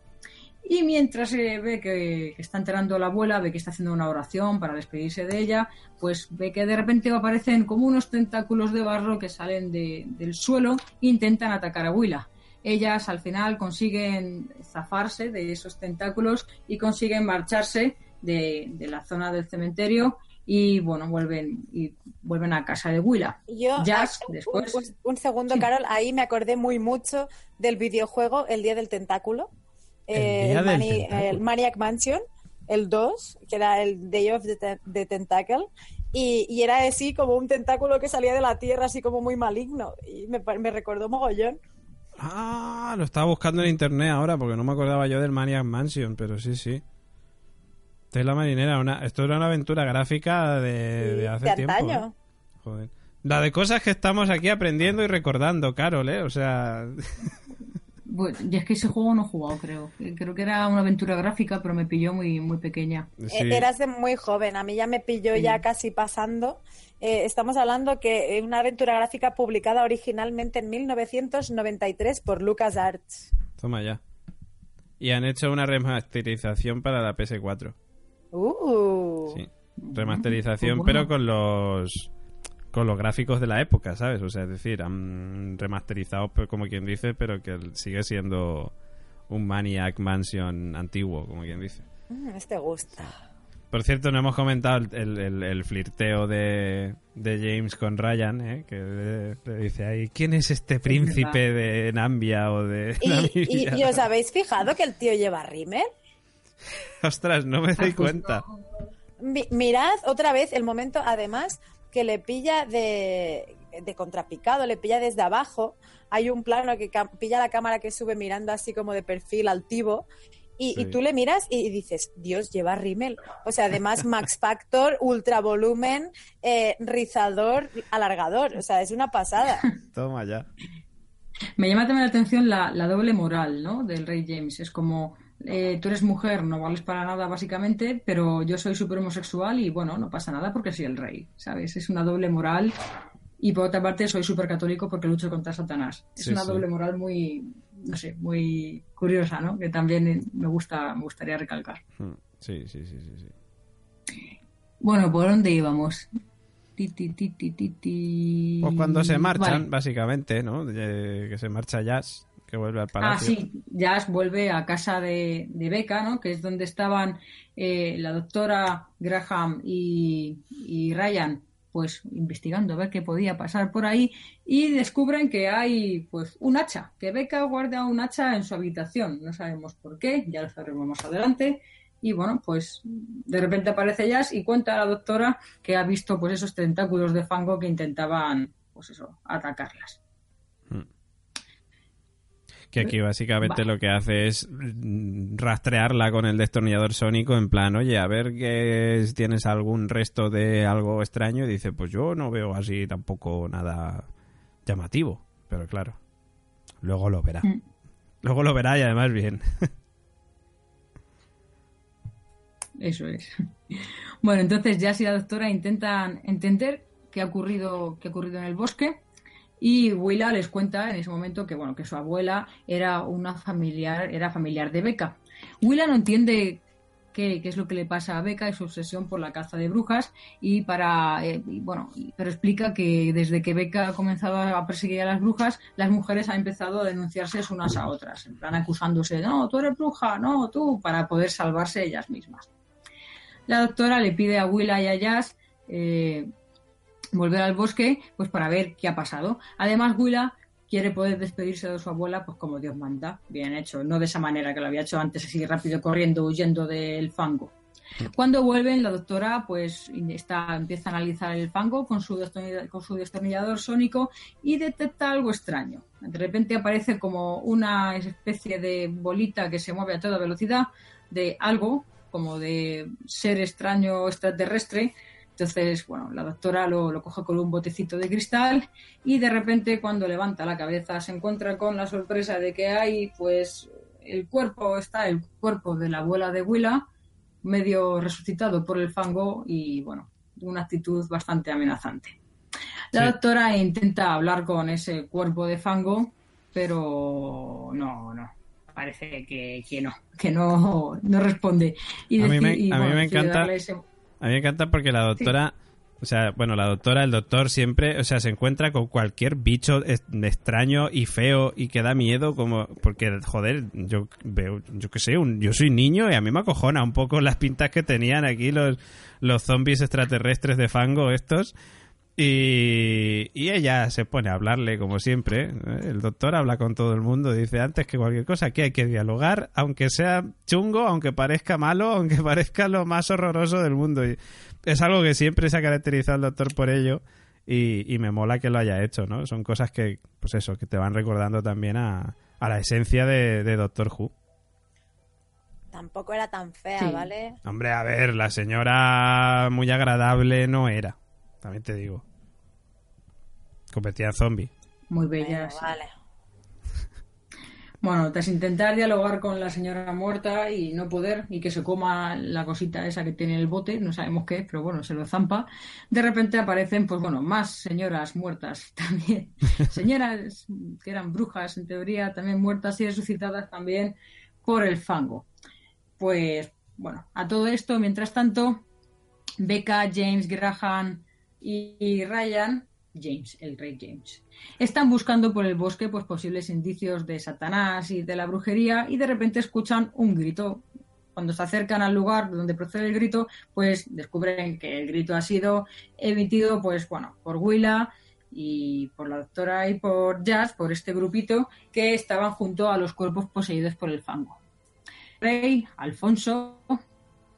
Y mientras ve que, que está enterrando a la abuela, ve que está haciendo una oración para despedirse de ella, pues ve que de repente aparecen como unos tentáculos de barro que salen de- del suelo e intentan atacar a Willa. Ellas al final consiguen zafarse de esos tentáculos y consiguen marcharse de, de la zona del cementerio y bueno, vuelven, y vuelven a casa de Willa. Yo, Jazz, ah, un- después. Un, un segundo, Sí. Carol, ahí me acordé muy mucho del videojuego El Día del Tentáculo. El Eh, Mani- el Maniac Mansion, el 2, que era el Day of the, Ten- the Tentacle. Y, y era así como un tentáculo que salía de la tierra, así como muy maligno. Y me, recordó mogollón. Ah, lo estaba buscando en internet ahora porque no me acordaba yo del Maniac Mansion, pero sí, sí. Tela marinera, una, esto era una aventura gráfica de, de hace de tiempo. antaño. ¿eh? Joder. La de cosas que estamos aquí aprendiendo y recordando, Carol, ¿eh? O sea, Bueno, y es que ese juego no he jugado, creo. Creo que era una aventura gráfica, pero me pilló muy, muy pequeña. sí. Eh, Eras de muy joven, a mí ya me pilló ya casi pasando. Eh, estamos hablando que eh, una aventura gráfica publicada originalmente en 1993 por LucasArts. Toma ya. Y han hecho una remasterización para la PS4. Uh, Sí. Remasterización, Pues bueno. pero con los con los gráficos de la época, ¿sabes? O sea, es decir, han remasterizado pero como quien dice, pero que sigue siendo un Maniac Mansion antiguo, como quien dice. Mm, este gusta. Por cierto, no hemos comentado el, el- el flirteo de, de James con Ryan, ¿eh? que le, le dice ahí, ¿quién es este príncipe de Nambia o de ¿Y, y, Namibia?". y os habéis fijado que el tío lleva rímel? Ostras, no me doy pues cuenta. Mi- mirad otra vez el momento, además, que le pilla de, de contrapicado, le pilla desde abajo. Hay un plano que pilla la cámara que sube mirando así como de perfil altivo. Y, y tú le miras y dices, Dios, lleva rímel. O sea, además, Max Factor, ultra volumen, eh, rizador, alargador. O sea, es una pasada. Toma ya. Me llama también la atención la, la doble moral, ¿no? Del rey James. Es como, eh, tú eres mujer, no vales para nada básicamente, pero yo soy súper homosexual y bueno, no pasa nada porque soy el rey, ¿sabes? Es una doble moral. Y por otra parte, soy súper católico porque lucho contra Satanás. Es Sí, una sí. doble moral muy, no sé, muy curiosa, ¿no? Que también me gusta, me gustaría recalcar. Hmm, Sí, sí, sí, sí. sí. Bueno, ¿por dónde íbamos? Ti, ti, ti, ti, ti, ti. Pues cuando se marchan, Vale. básicamente, ¿no? Eh, que se marcha Jazz, que vuelve al Ah, sí, Jazz vuelve a casa de, de Becca, ¿no? Que es donde estaban eh, la doctora Graham y, y Ryan, pues investigando a ver qué podía pasar por ahí y descubren que hay, pues, un hacha, que Becca guarda un hacha en su habitación. No sabemos por qué, ya lo sabremos más adelante. Y bueno, pues de repente aparece Jazz y cuenta a la doctora que ha visto, pues, esos tentáculos de fango que intentaban, pues eso, atacarlas. Que aquí básicamente Vale. lo que hace es rastrearla con el destornillador sónico en plan, oye, a ver que si tienes algún resto de algo extraño. Y dice, pues yo no veo así tampoco nada llamativo. Pero claro, luego lo verá. Mm. Luego lo verá y además bien. Eso es. Bueno, entonces Jazz y la doctora intentan entender qué ha ocurrido, qué ha ocurrido en el bosque. Y Willa les cuenta en ese momento que bueno, que su abuela era una familiar, era familiar de Becca. Willa no entiende qué, qué es lo que le pasa a Becca y su obsesión por la caza de brujas y para eh, bueno, pero explica que desde que Becca ha comenzado a perseguir a las brujas, las mujeres han empezado a denunciarse unas a otras, en plan acusándose, no, tú eres bruja, no, tú, para poder salvarse ellas mismas. La doctora le pide a Willa y a Jazz eh, volver al bosque pues para ver qué ha pasado. Además, Willa quiere poder despedirse de su abuela pues como Dios manda. Bien hecho, no de esa manera que lo había hecho antes, así rápido corriendo, huyendo del fango. Cuando vuelven, la doctora pues está, empieza a analizar el fango con su, con su destornillador sónico y detecta algo extraño. De repente aparece como una especie de bolita que se mueve a toda velocidad de algo, como de ser extraño extraterrestre. Entonces, bueno, la doctora lo, lo coge con un botecito de cristal y de repente cuando levanta la cabeza se encuentra con la sorpresa de que hay, pues, el cuerpo, está el cuerpo de la abuela de Willa, medio resucitado por el fango y, bueno, una actitud bastante amenazante. La Sí. doctora intenta hablar con ese cuerpo de fango, pero no, no. Parece que, que no, que no, no responde. Y A mí me- deci- y, a mí me decide encanta- darle ese- A mí me encanta porque la doctora, o sea, bueno, la doctora, el doctor siempre, o sea, se encuentra con cualquier bicho extraño y feo y que da miedo, como, porque, joder, yo veo, yo qué sé, un- yo soy niño y a mí me acojona un poco las pintas que tenían aquí los, los zombies extraterrestres de fango estos. Y, y ella se pone a hablarle como siempre. ¿eh? El doctor habla con todo el mundo. Dice antes que cualquier cosa que hay que dialogar, aunque sea chungo, aunque parezca malo, aunque parezca lo más horroroso del mundo. Y es algo que siempre se ha caracterizado el doctor por ello. Y, y me mola que lo haya hecho, ¿no? Son cosas que, pues eso, que te van recordando también a, a la esencia de, de Doctor Who. Tampoco era tan fea, Sí. ¿vale? Hombre, a ver, la señora muy agradable no era. También te digo. Convertida en zombie. muy Bueno, bella. sí. vale. Bueno, tras intentar dialogar con la señora muerta y no poder, y que se coma la cosita esa que tiene en el bote, no sabemos qué es, pero bueno, se lo zampa, de repente aparecen, pues bueno, más señoras muertas también. Señoras que eran brujas, en teoría, también muertas y resucitadas también por el fango. Pues bueno, a todo esto, mientras tanto, Becca, James, Graham y, Ryan, James, el rey James, están buscando por el bosque pues posibles indicios de Satanás y de la brujería y de repente escuchan un grito. Cuando se acercan al lugar donde procede el grito, pues descubren que el grito ha sido emitido pues bueno, por Willa y por la doctora y por Jazz, por este grupito que estaban junto a los cuerpos poseídos por el fango. Rey Alfonso,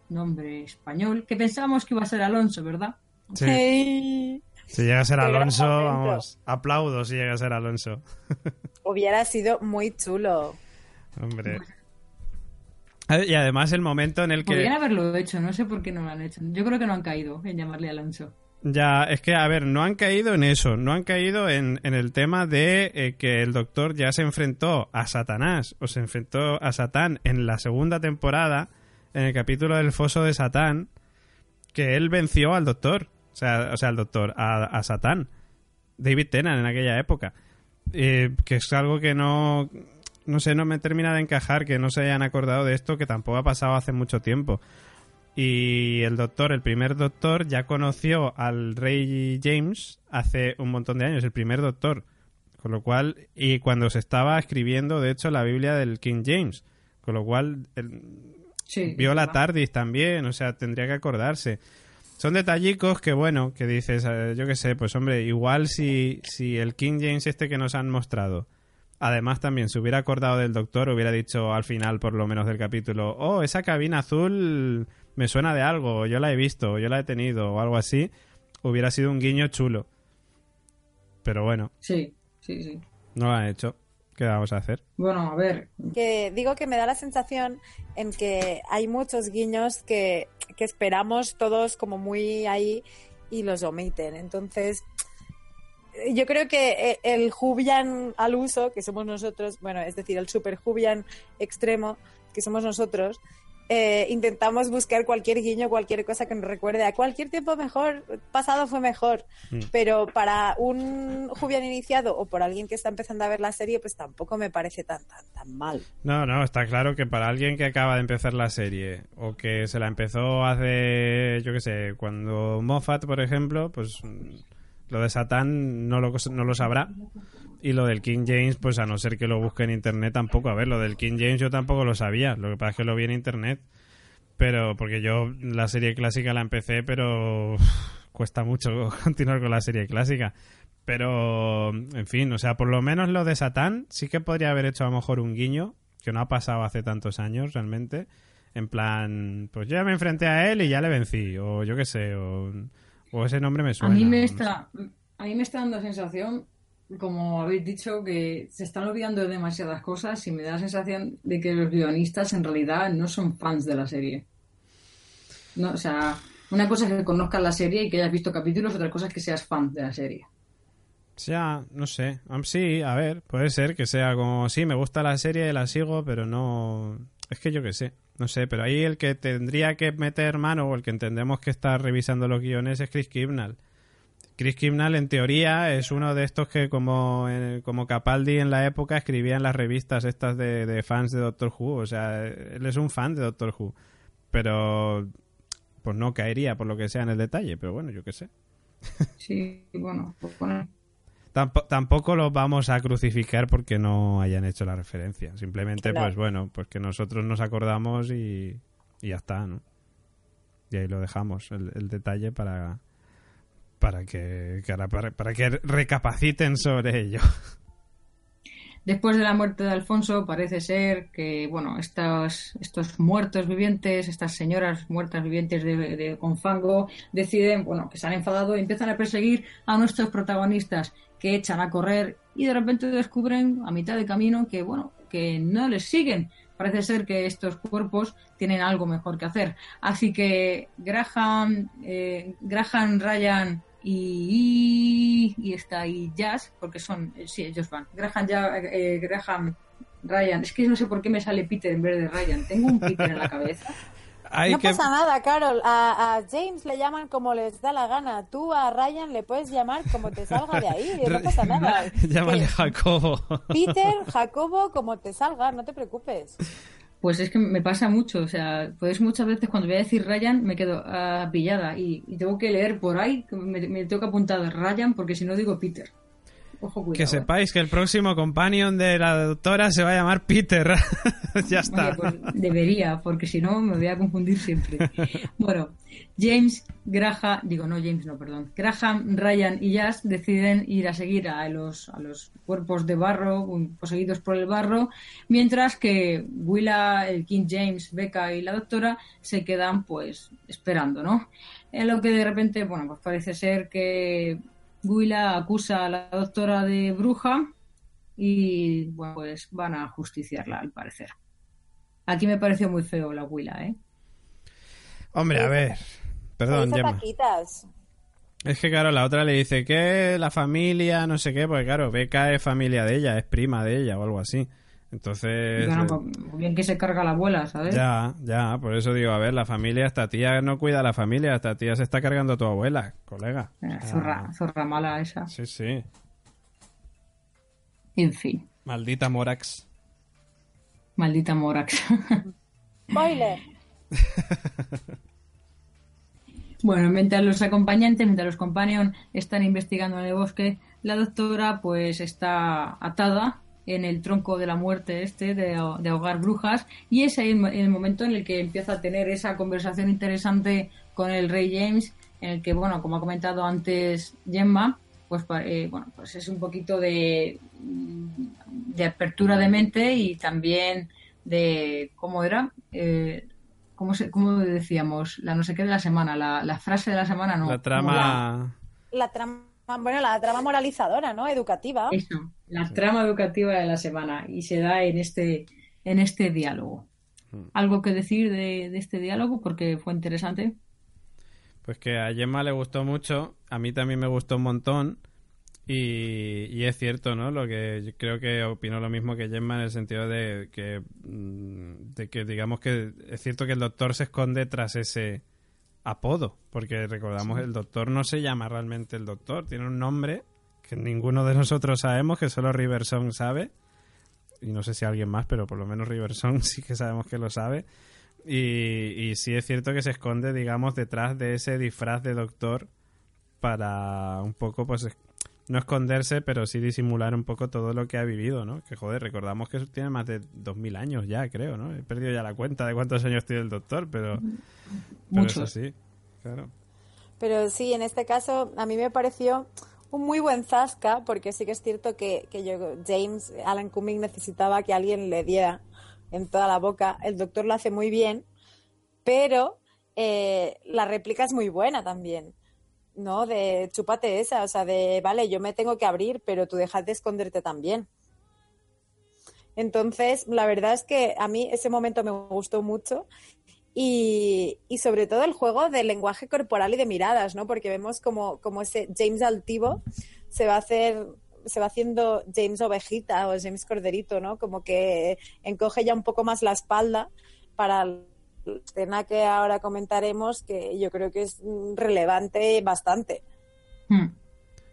nombre español, que pensábamos que iba a ser Alonso, ¿verdad? Sí. Si llega a ser Alonso, vamos, aplaudo si llega a ser Alonso. Hubiera sido muy chulo. Hombre. Y además el momento en el que... Podrían haberlo hecho, no sé por qué no lo han hecho. Yo creo que no han caído en llamarle Alonso. Ya, es que, a ver, no han caído en eso, no han caído en, en el tema de eh, que el doctor ya se enfrentó a Satanás, o se enfrentó a Satán en la segunda temporada, en el capítulo del foso de Satán, que él venció al doctor, o sea, o sea al doctor, a, a Satán, David Tennant en aquella época, Eh, que es algo que no, no sé, no me termina de encajar, que no se hayan acordado de esto, que tampoco ha pasado hace mucho tiempo. Y el doctor, el primer doctor, ya conoció al rey James hace un montón de años, el primer doctor Con lo cual, y cuando se estaba escribiendo, de hecho, la Biblia del King James. Con lo cual, el- Sí, vio la. TARDIS también, o sea, tendría que acordarse. Son detallicos que, bueno, que dices, eh, yo qué sé, pues hombre, igual si, si el King James este que nos han mostrado, además también se hubiera acordado del doctor, hubiera dicho al final, por lo menos del capítulo, oh, esa cabina azul me suena de algo, yo la he visto, yo la he tenido, o algo así, hubiera sido un guiño chulo. Pero bueno, Sí, sí, sí. no lo han hecho. ¿Qué vamos a hacer? Bueno, a ver, que digo que me da la sensación en que hay muchos guiños que, que esperamos todos como muy ahí y los omiten. Entonces, yo creo que eh, el Jubian al uso, que somos nosotros, bueno, es decir, el super Jubian extremo, que somos nosotros, eh, intentamos buscar cualquier guiño, cualquier cosa que nos recuerde a cualquier tiempo mejor, pasado fue mejor. Mm. Pero para un Jubian iniciado o por alguien que está empezando a ver la serie, pues tampoco me parece tan, tan, tan mal. No, no, está claro que para alguien que acaba de empezar la serie o que se la empezó hace, yo qué sé, cuando Moffat, por ejemplo, pues mm, lo de Satán no lo, no lo sabrá. Y lo del King James, pues a no ser que lo busque en internet tampoco. A ver, lo del King James yo tampoco lo sabía. Lo que pasa es que lo vi en internet. Pero porque yo la serie clásica la empecé, pero cuesta mucho continuar con la serie clásica. Pero, en fin, o sea, por lo menos lo de Satán sí que podría haber hecho a lo mejor un guiño, que no ha pasado hace tantos años realmente. En plan, pues yo ya me enfrenté a él y ya le vencí, o yo qué sé, o, o ese nombre me a suena. mí me está, a mí me está dando sensación, como habéis dicho, que se están olvidando de demasiadas cosas y me da la sensación de que los guionistas en realidad no son fans de la serie. No, o sea, una cosa es que conozcas la serie y que hayas visto capítulos, otra cosa es que seas fan de la serie. Ya, no sé. Sí, a ver, puede ser que sea como, sí, me gusta la serie, la sigo, pero no... Es que yo qué sé, no sé, pero ahí el que tendría que meter mano o el que entendemos que está revisando los guiones es Chris Kibnall. Chris Kibnall, en teoría, es uno de estos que, como, eh, como Capaldi en la época, escribía en las revistas estas de, de fans de Doctor Who. O sea, él es un fan de Doctor Who. Pero, pues no caería por lo que sea en el detalle, pero bueno, yo qué sé. Sí, bueno, pues bueno, Tampo- tampoco los vamos a crucificar porque no hayan hecho la referencia. Simplemente, Claro. pues bueno, pues que nosotros nos acordamos y, y ya está, ¿no? Y ahí lo dejamos, el, el detalle para para que, para que recapaciten sobre ello. Después de la muerte de Alfonso, parece ser que, bueno, estos, estos muertos vivientes, estas señoras muertas vivientes de, de con fango, deciden, bueno, que se han enfadado y empiezan a perseguir a nuestros protagonistas, que echan a correr y de repente descubren a mitad de camino que, bueno, que no les siguen. Parece ser que estos cuerpos tienen algo mejor que hacer. Así que Graham, eh, Graham, Ryan y, y está ahí Jazz, porque son, eh, sí, ellos van. Graham, eh, Graham, Ryan. Es que no sé por qué me sale Peter en vez de Ryan. Tengo un Peter en la cabeza. Hay no que... pasa nada, Carol. A, a James le llaman como les da la gana. Tú a Ryan le puedes llamar como te salga de ahí. No pasa nada. Llámale Jacobo. Peter, Jacobo, como te salga, no te preocupes. Pues es que me pasa mucho, o sea, pues muchas veces cuando voy a decir Ryan me quedo ah, pillada y, y tengo que leer por ahí, que me, me tengo que apuntar Ryan porque si no digo Peter. Ojo, cuidado. Que ¿eh? sepáis que el próximo companion de la doctora se va a llamar Peter. ya está. Oye, pues debería, porque si no me voy a confundir siempre. Bueno, James, Graham, digo no James, no, perdón. Graham, Ryan y Jazz deciden ir a seguir a los, a los cuerpos de barro, poseídos por el barro, mientras que Willa, el King James, Becca y la doctora se quedan pues esperando, ¿no? En lo que de repente, bueno, pues parece ser que Willa acusa a la doctora de bruja y bueno, pues van a justiciarla al parecer. Aquí me pareció muy feo la Willa, ¿eh? Hombre, a ver. Perdón, Gemma. Es que, claro, la otra le dice que la familia, no sé qué, porque, claro, Beca es familia de ella, es prima de ella o algo así. Entonces. Bueno, eh, pues, bien que se carga la abuela, ¿sabes? ya, ya, por eso digo, a ver, la familia, esta tía no cuida a la familia, esta tía se está cargando a tu abuela, colega. Eh, Zorra, zorra mala esa. Sí, sí. En fin, Maldita Morax. maldita Morax. Spoiler. Bueno, mientras los acompañantes, mientras los companions están investigando en el bosque, la doctora pues está atada en el tronco de la muerte este de, de ahogar brujas y es ahí el, el momento en el que empieza a tener esa conversación interesante con el rey James en el que, bueno, como ha comentado antes Gemma, pues, eh, bueno, pues es un poquito de, de apertura de mente y también de, ¿cómo era? Eh, ¿cómo, se, ¿Cómo decíamos? La no sé qué de la semana, la, la frase de la semana, no. La trama... La, la trama... Bueno, la trama moralizadora, ¿no? Educativa. Eso, la trama educativa de la semana y se da en este, en este diálogo. ¿Algo que decir de, de este diálogo? Porque fue interesante. Pues que a Gemma le gustó mucho, a mí también me gustó un montón. Y, y, es cierto, ¿no? Lo que yo creo que opino lo mismo que Gemma en el sentido de que, de que digamos que es cierto que el doctor se esconde tras ese apodo, porque recordamos sí. el doctor no se llama realmente el doctor, tiene un nombre que ninguno de nosotros sabemos, que solo Riverson sabe, y no sé si alguien más, pero por lo menos Riverson sí que sabemos que lo sabe. Y, y sí es cierto que se esconde, digamos, detrás de ese disfraz de doctor para un poco, pues, no esconderse, pero sí disimular un poco todo lo que ha vivido, ¿no? Que joder, recordamos que tiene más de 2000 años ya, creo, ¿no? He perdido ya la cuenta de cuántos años tiene el doctor, pero, pero es así, claro. Pero sí, en este caso a mí me pareció un muy buen zasca, porque sí que es cierto que, que yo, James, Alan Cumming necesitaba que alguien le diera en toda la boca. El doctor lo hace muy bien, pero eh, la réplica es muy buena también. ¿No? De chúpate esa, o sea, de vale, yo me tengo que abrir, pero tú dejas de esconderte también. Entonces, la verdad es que a mí ese momento me gustó mucho y, y sobre todo el juego del lenguaje corporal y de miradas, ¿no? Porque vemos como, como ese James altivo se va a hacer se va haciendo James ovejita o James corderito, ¿no? Como que encoge ya un poco más la espalda para escena que ahora comentaremos que yo creo que es relevante bastante. Hmm.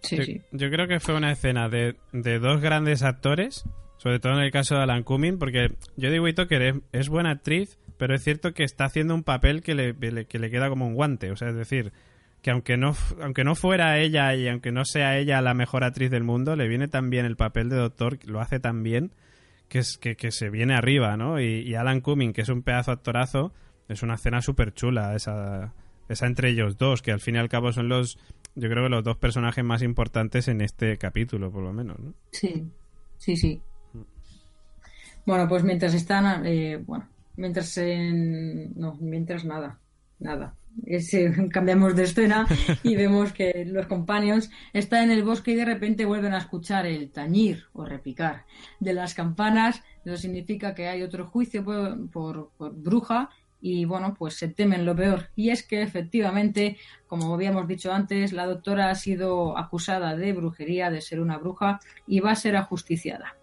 Sí, yo, sí. yo, creo que fue una escena de, de, dos grandes actores, sobre todo en el caso de Alan Cumming, porque Jodie Whittaker es, es, buena actriz, pero es cierto que está haciendo un papel que le, que le queda como un guante, o sea, es decir, que aunque no, aunque no fuera ella y aunque no sea ella la mejor actriz del mundo, le viene tan bien el papel de doctor, lo hace tan bien, que, es, que, que se viene arriba, ¿no? Y, Alan Cumming, que es un pedazo actorazo, es una escena súper chula, esa, esa entre ellos dos, que al fin y al cabo son los, yo creo que los dos personajes más importantes en este capítulo, por lo menos, ¿no? Sí, sí, sí. Bueno, pues mientras están, eh, bueno, mientras en... no, mientras nada, nada. Eh, cambiamos de escena y vemos que los companions están en el bosque y de repente vuelven a escuchar el tañir o repicar de las campanas. Eso significa que hay otro juicio por, por, por bruja y bueno, pues se temen lo peor. Y es que efectivamente, como habíamos dicho antes, la doctora ha sido acusada de brujería, de ser una bruja y va a ser ajusticiada.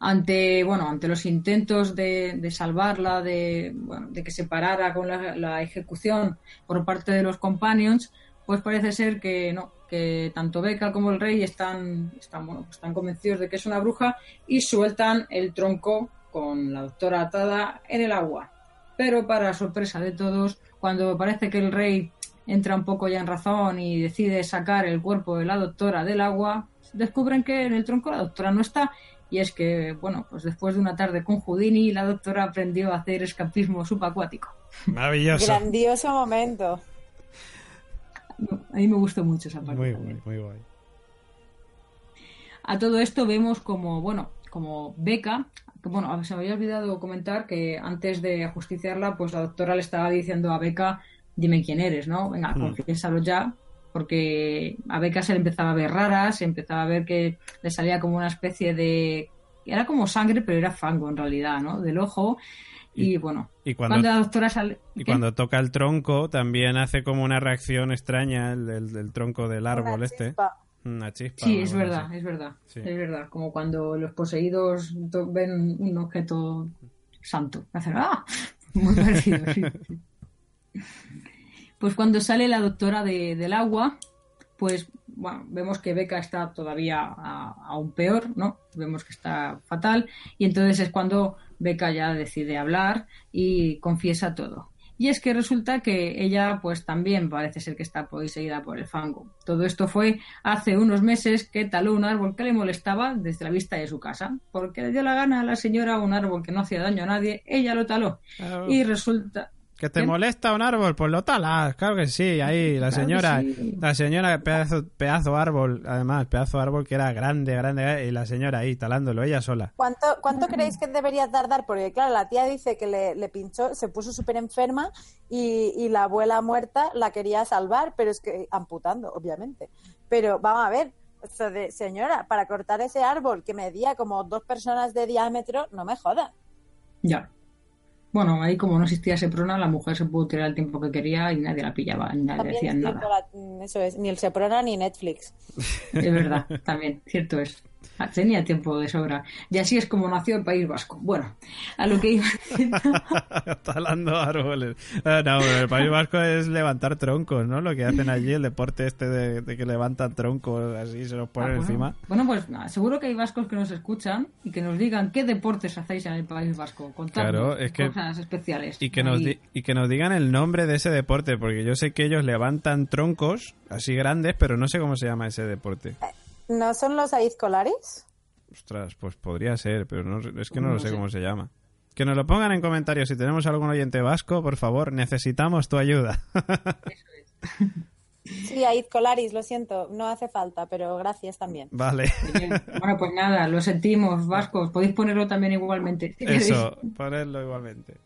Ante, bueno, ante los intentos de, de salvarla, de, bueno, de, que se parara con la, ejecución por parte de los companions, pues parece ser que no, que tanto Becca como el rey están, están, bueno, están convencidos de que es una bruja y sueltan el tronco con la doctora atada en el agua. Pero para sorpresa de todos, cuando parece que el rey entra un poco ya en razón y decide sacar el cuerpo de la doctora del agua, descubren que en el tronco la doctora no está y es que, bueno, pues después de una tarde con Houdini, la doctora aprendió a hacer escapismo subacuático. Maravilloso. Grandioso momento. A mí me gustó mucho esa parte. Muy guay, muy guay. A todo esto vemos como, bueno, como Beca, que bueno, se me había olvidado comentar que antes de ajusticiarla, pues la doctora le estaba diciendo a Beca, dime quién eres, ¿no? Venga, Hmm. confiésalo ya, porque a Beca se le empezaba a ver rara, se empezaba a ver que le salía como una especie de... Era como sangre, pero era fango en realidad, ¿no? Del ojo. Y, y bueno, y cuando, cuando, la doctora sale... Y ¿qué? cuando toca el tronco, también hace como una reacción extraña el, el, el tronco del árbol una este. Chispa. Una chispa. Sí, es verdad, así. es verdad. Sí. Es verdad. Como cuando los poseídos ven un objeto santo. Hacen ¡ah! Muy parecido, sí. Pues cuando sale la doctora de, del agua, pues bueno, vemos que Beca está todavía aún peor, ¿no? Vemos que está fatal y entonces es cuando Beca ya decide hablar y confiesa todo. Y es que resulta que ella, pues también parece ser que está poseída por el fango. Todo esto fue hace unos meses que taló un árbol que le molestaba desde la vista de su casa. Porque le dio la gana a la señora un árbol que no hacía daño a nadie, ella lo taló. Y resulta, ¿Que te molesta un árbol? Pues lo talas, claro que sí, ahí, la Claro señora, sí. la señora, pedazo, pedazo árbol, además, pedazo árbol que era grande, grande, y la señora ahí talándolo, ella sola. ¿Cuánto, ¿Cuánto creéis que debería tardar? Porque claro, la tía dice que le, le pinchó, se puso súper enferma y, y la abuela muerta la quería salvar, pero es que amputando, obviamente. Pero vamos a ver, o sea, de- señora, para cortar ese árbol que medía como dos personas de diámetro, no me joda. ya. Bueno, ahí como no existía Seprona, la mujer se pudo tirar el tiempo que quería y nadie la pillaba, ni nadie decía nada. la- mm, eso es, ni el Seprona ni Netflix. Es verdad, también, cierto es. Tenía tiempo de sobra. Y así es como nació el País Vasco. Bueno, a lo que iba diciendo. Talando árboles. Ah, no, el País Vasco es levantar troncos, ¿no? Lo que hacen allí, el deporte este de, de que levantan troncos así, se los ponen Ah, bueno. encima. Bueno, pues nada, seguro que hay vascos que nos escuchan y que nos digan qué deportes hacéis en el País Vasco. Contadnos Claro, es que- cosas especiales. Y que, nos di- y que nos digan el nombre de ese deporte, porque yo sé que ellos levantan troncos así grandes, pero no sé cómo se llama ese deporte. ¿No son los aizcolaris? Ostras, pues podría ser, pero no, es que no, No lo sé, sé. cómo se llama. Que nos lo pongan en comentarios. Si tenemos algún oyente vasco, por favor, necesitamos tu ayuda. Sí, aizcolaris, lo siento, no hace falta, pero gracias también. vale. Bueno, pues nada, lo sentimos, vascos. Podéis ponerlo también igualmente. si queréis. Eso, ponerlo igualmente.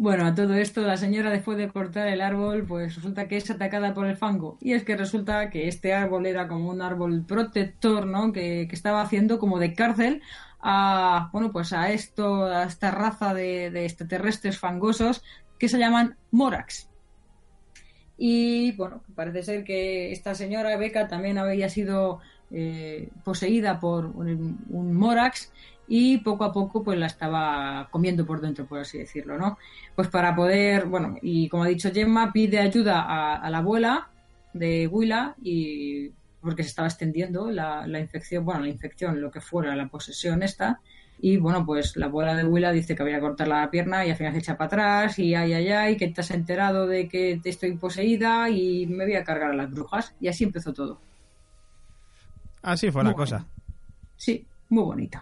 Bueno, a todo esto, la señora después de cortar el árbol, pues resulta que es atacada por el fango. Y es que resulta que este árbol era como un árbol protector, ¿no? Que, que estaba haciendo como de cárcel a, bueno, pues a esto, a esta raza de, extraterrestres fangosos que se llaman Morax. Y bueno, parece ser que esta señora Beca también había sido eh, poseída por un, un Morax y poco a poco pues la estaba comiendo por dentro, por así decirlo, ¿no? Pues para poder, bueno, y como ha dicho Gemma, pide ayuda a, a la abuela de Willa y porque se estaba extendiendo la, la infección, bueno, la infección, lo que fuera, la posesión esta, y bueno, pues la abuela de Willa dice que había que cortar la pierna y al final se echa para atrás y ay, ay, ay, que te has enterado de que te estoy poseída y me voy a cargar a las brujas. Y así empezó todo. Así fue la Muy cosa. bueno. Sí, muy bonito.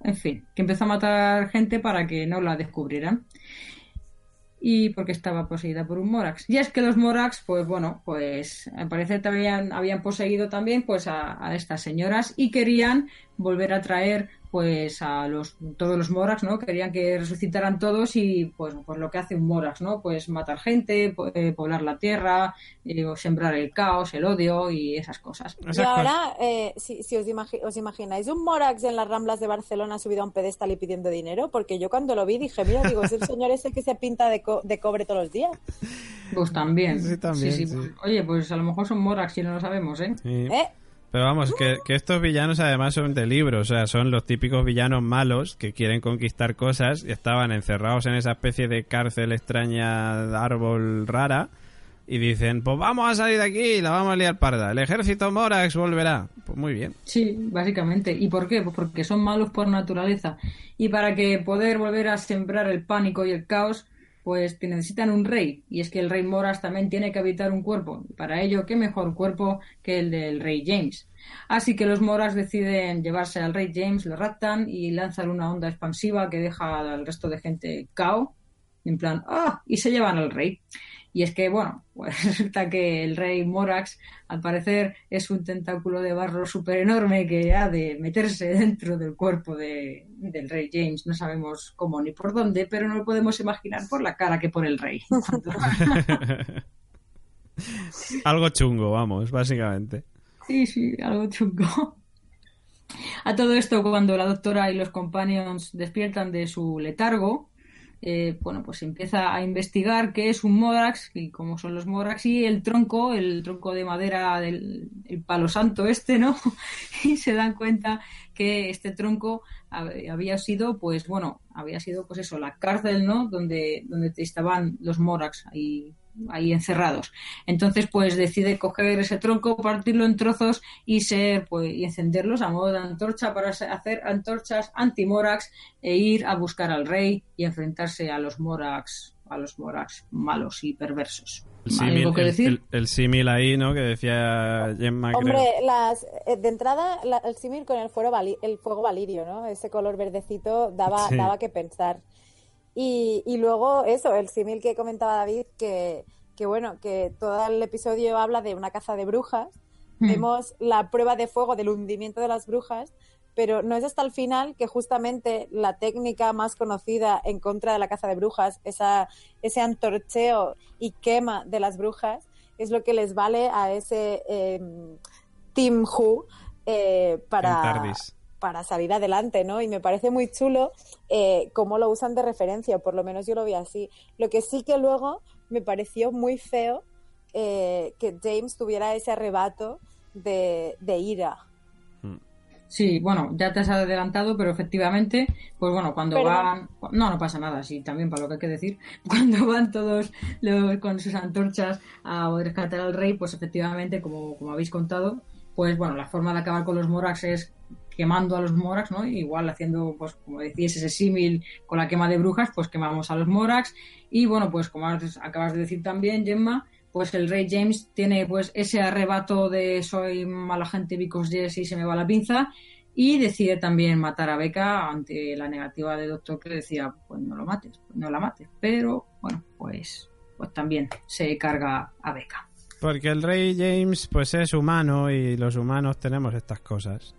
En fin, que empezó a matar gente para que no la descubrieran. Y porque estaba poseída por un Morax. Y es que los Morax, pues bueno, pues al parecer también habían poseído también pues a, a estas señoras y querían volver a traer pues a los todos los Morax, ¿no? Querían que resucitaran todos y pues, pues lo que hace un Morax, ¿no? Pues matar gente, po- eh, poblar la tierra, eh, o sembrar el caos, el odio y esas cosas. Y ahora, eh, si, si os, imagi- os imagináis un Morax en las Ramblas de Barcelona subido a un pedestal y pidiendo dinero, porque yo cuando lo vi dije, mira, digo, es el señor ese que se pinta de, co- de cobre todos los días. Pues también. Sí, también, sí. pues, oye, pues a lo mejor son Morax y no lo sabemos, ¿eh? Sí. ¿Eh? Pero vamos, que, que estos villanos además son de libro, o sea, son los típicos villanos malos que quieren conquistar cosas y estaban encerrados en esa especie de cárcel extraña, árbol rara, y dicen, pues vamos a salir de aquí la vamos a liar parda, el ejército Morax volverá. Pues muy bien. Sí, básicamente. ¿Y por qué? Pues porque son malos por naturaleza. Y para que poder volver a sembrar el pánico y el caos, pues que necesitan un rey. Y es que el rey Moras también tiene que habitar un cuerpo. Para ello, ¿qué mejor cuerpo que el del rey James? Así que los Moras deciden llevarse al rey James, lo raptan y lanzan una onda expansiva que deja al resto de gente cao. En plan, ¡ah! Y se llevan al rey. Y es que, bueno, pues resulta que el rey Morax, al parecer, es un tentáculo de barro súper enorme que ha de meterse dentro del cuerpo de- del rey James. No sabemos cómo ni por dónde, pero no lo podemos imaginar por la cara que por el rey. Algo chungo, vamos, básicamente. Sí, sí, algo chungo. A todo esto, cuando la doctora y los companions despiertan de su letargo, eh, bueno, pues empieza a investigar qué es un Morax y cómo son los Morax y el tronco, el tronco de madera del el palo santo este, ¿no? Y se dan cuenta que este tronco hab- había sido, pues bueno, había sido, pues eso, la cárcel, ¿no? Donde, donde estaban los Morax ahí, ahí encerrados. Entonces, pues decide coger ese tronco, partirlo en trozos y ser, pues, y encenderlos a modo de antorcha para hacer antorchas anti-Morax e ir a buscar al rey y enfrentarse a los Morax a los Morax malos y perversos. El ¿Algo símil, que el- decir? el- el símil ahí, ¿no? Que decía Gemma. creo. Hombre, las, eh, de entrada, la- el símil con el fuego, vali- el fuego valirio, ¿no? Ese color verdecito daba, Sí. daba que pensar. Y, y luego eso, el símil que comentaba David, que, que bueno, que todo el episodio habla de una caza de brujas. Mm. Vemos la prueba de fuego del hundimiento de las brujas, pero no es hasta el final que justamente la técnica más conocida en contra de la caza de brujas, esa, ese antorcheo y quema de las brujas, es lo que les vale a ese eh, Team Who eh, En para, Tardis. Para salir adelante, ¿no? Y me parece muy chulo eh, cómo lo usan de referencia, o por lo menos yo lo vi así. Lo que sí que luego me pareció muy feo eh, que James tuviera ese arrebato de, de ira. Sí, bueno, ya te has adelantado, pero efectivamente, pues bueno, cuando Perdón. van... No, no pasa nada, sí, también para lo que hay que decir. Cuando van todos los, con sus antorchas a rescatar al rey, pues efectivamente, como, como habéis contado, pues bueno, la forma de acabar con los Morax es quemando a los Morax, ¿no? Igual haciendo, pues como decías, ese símil con la quema de brujas, pues quemamos a los Morax. Y bueno, pues como acabas de decir también, Gemma, pues el rey James tiene pues ese arrebato de soy mala gente because yes y se me va la pinza y decide también matar a Becca ante la negativa de Doctor que decía pues no lo mates, pues no la mates, pero bueno pues pues también se carga a Becca. Porque el rey James, pues es humano y los humanos tenemos estas cosas.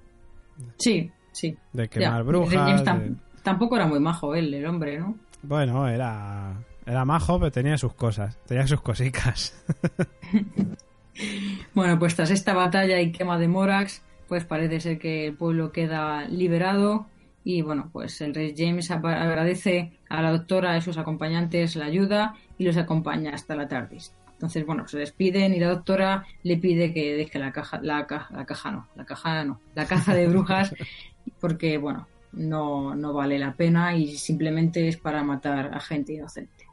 Sí, sí. De ya. quemar rey brujas. De- Tampoco era muy majo él, el hombre, ¿no? Bueno, era. Era majo, pero tenía sus cosas. Tenía sus cosicas. Bueno, pues tras esta batalla y quema de Morax, pues parece ser que el pueblo queda liberado y bueno, pues el rey James agradece a la doctora y a sus acompañantes la ayuda y los acompaña hasta la TARDIS. Entonces, bueno, se despiden y la doctora le pide que deje la caja, la caja, la caja no, la caja no, la caza de brujas porque, bueno, no, no vale la pena y simplemente es para matar a gente inocente.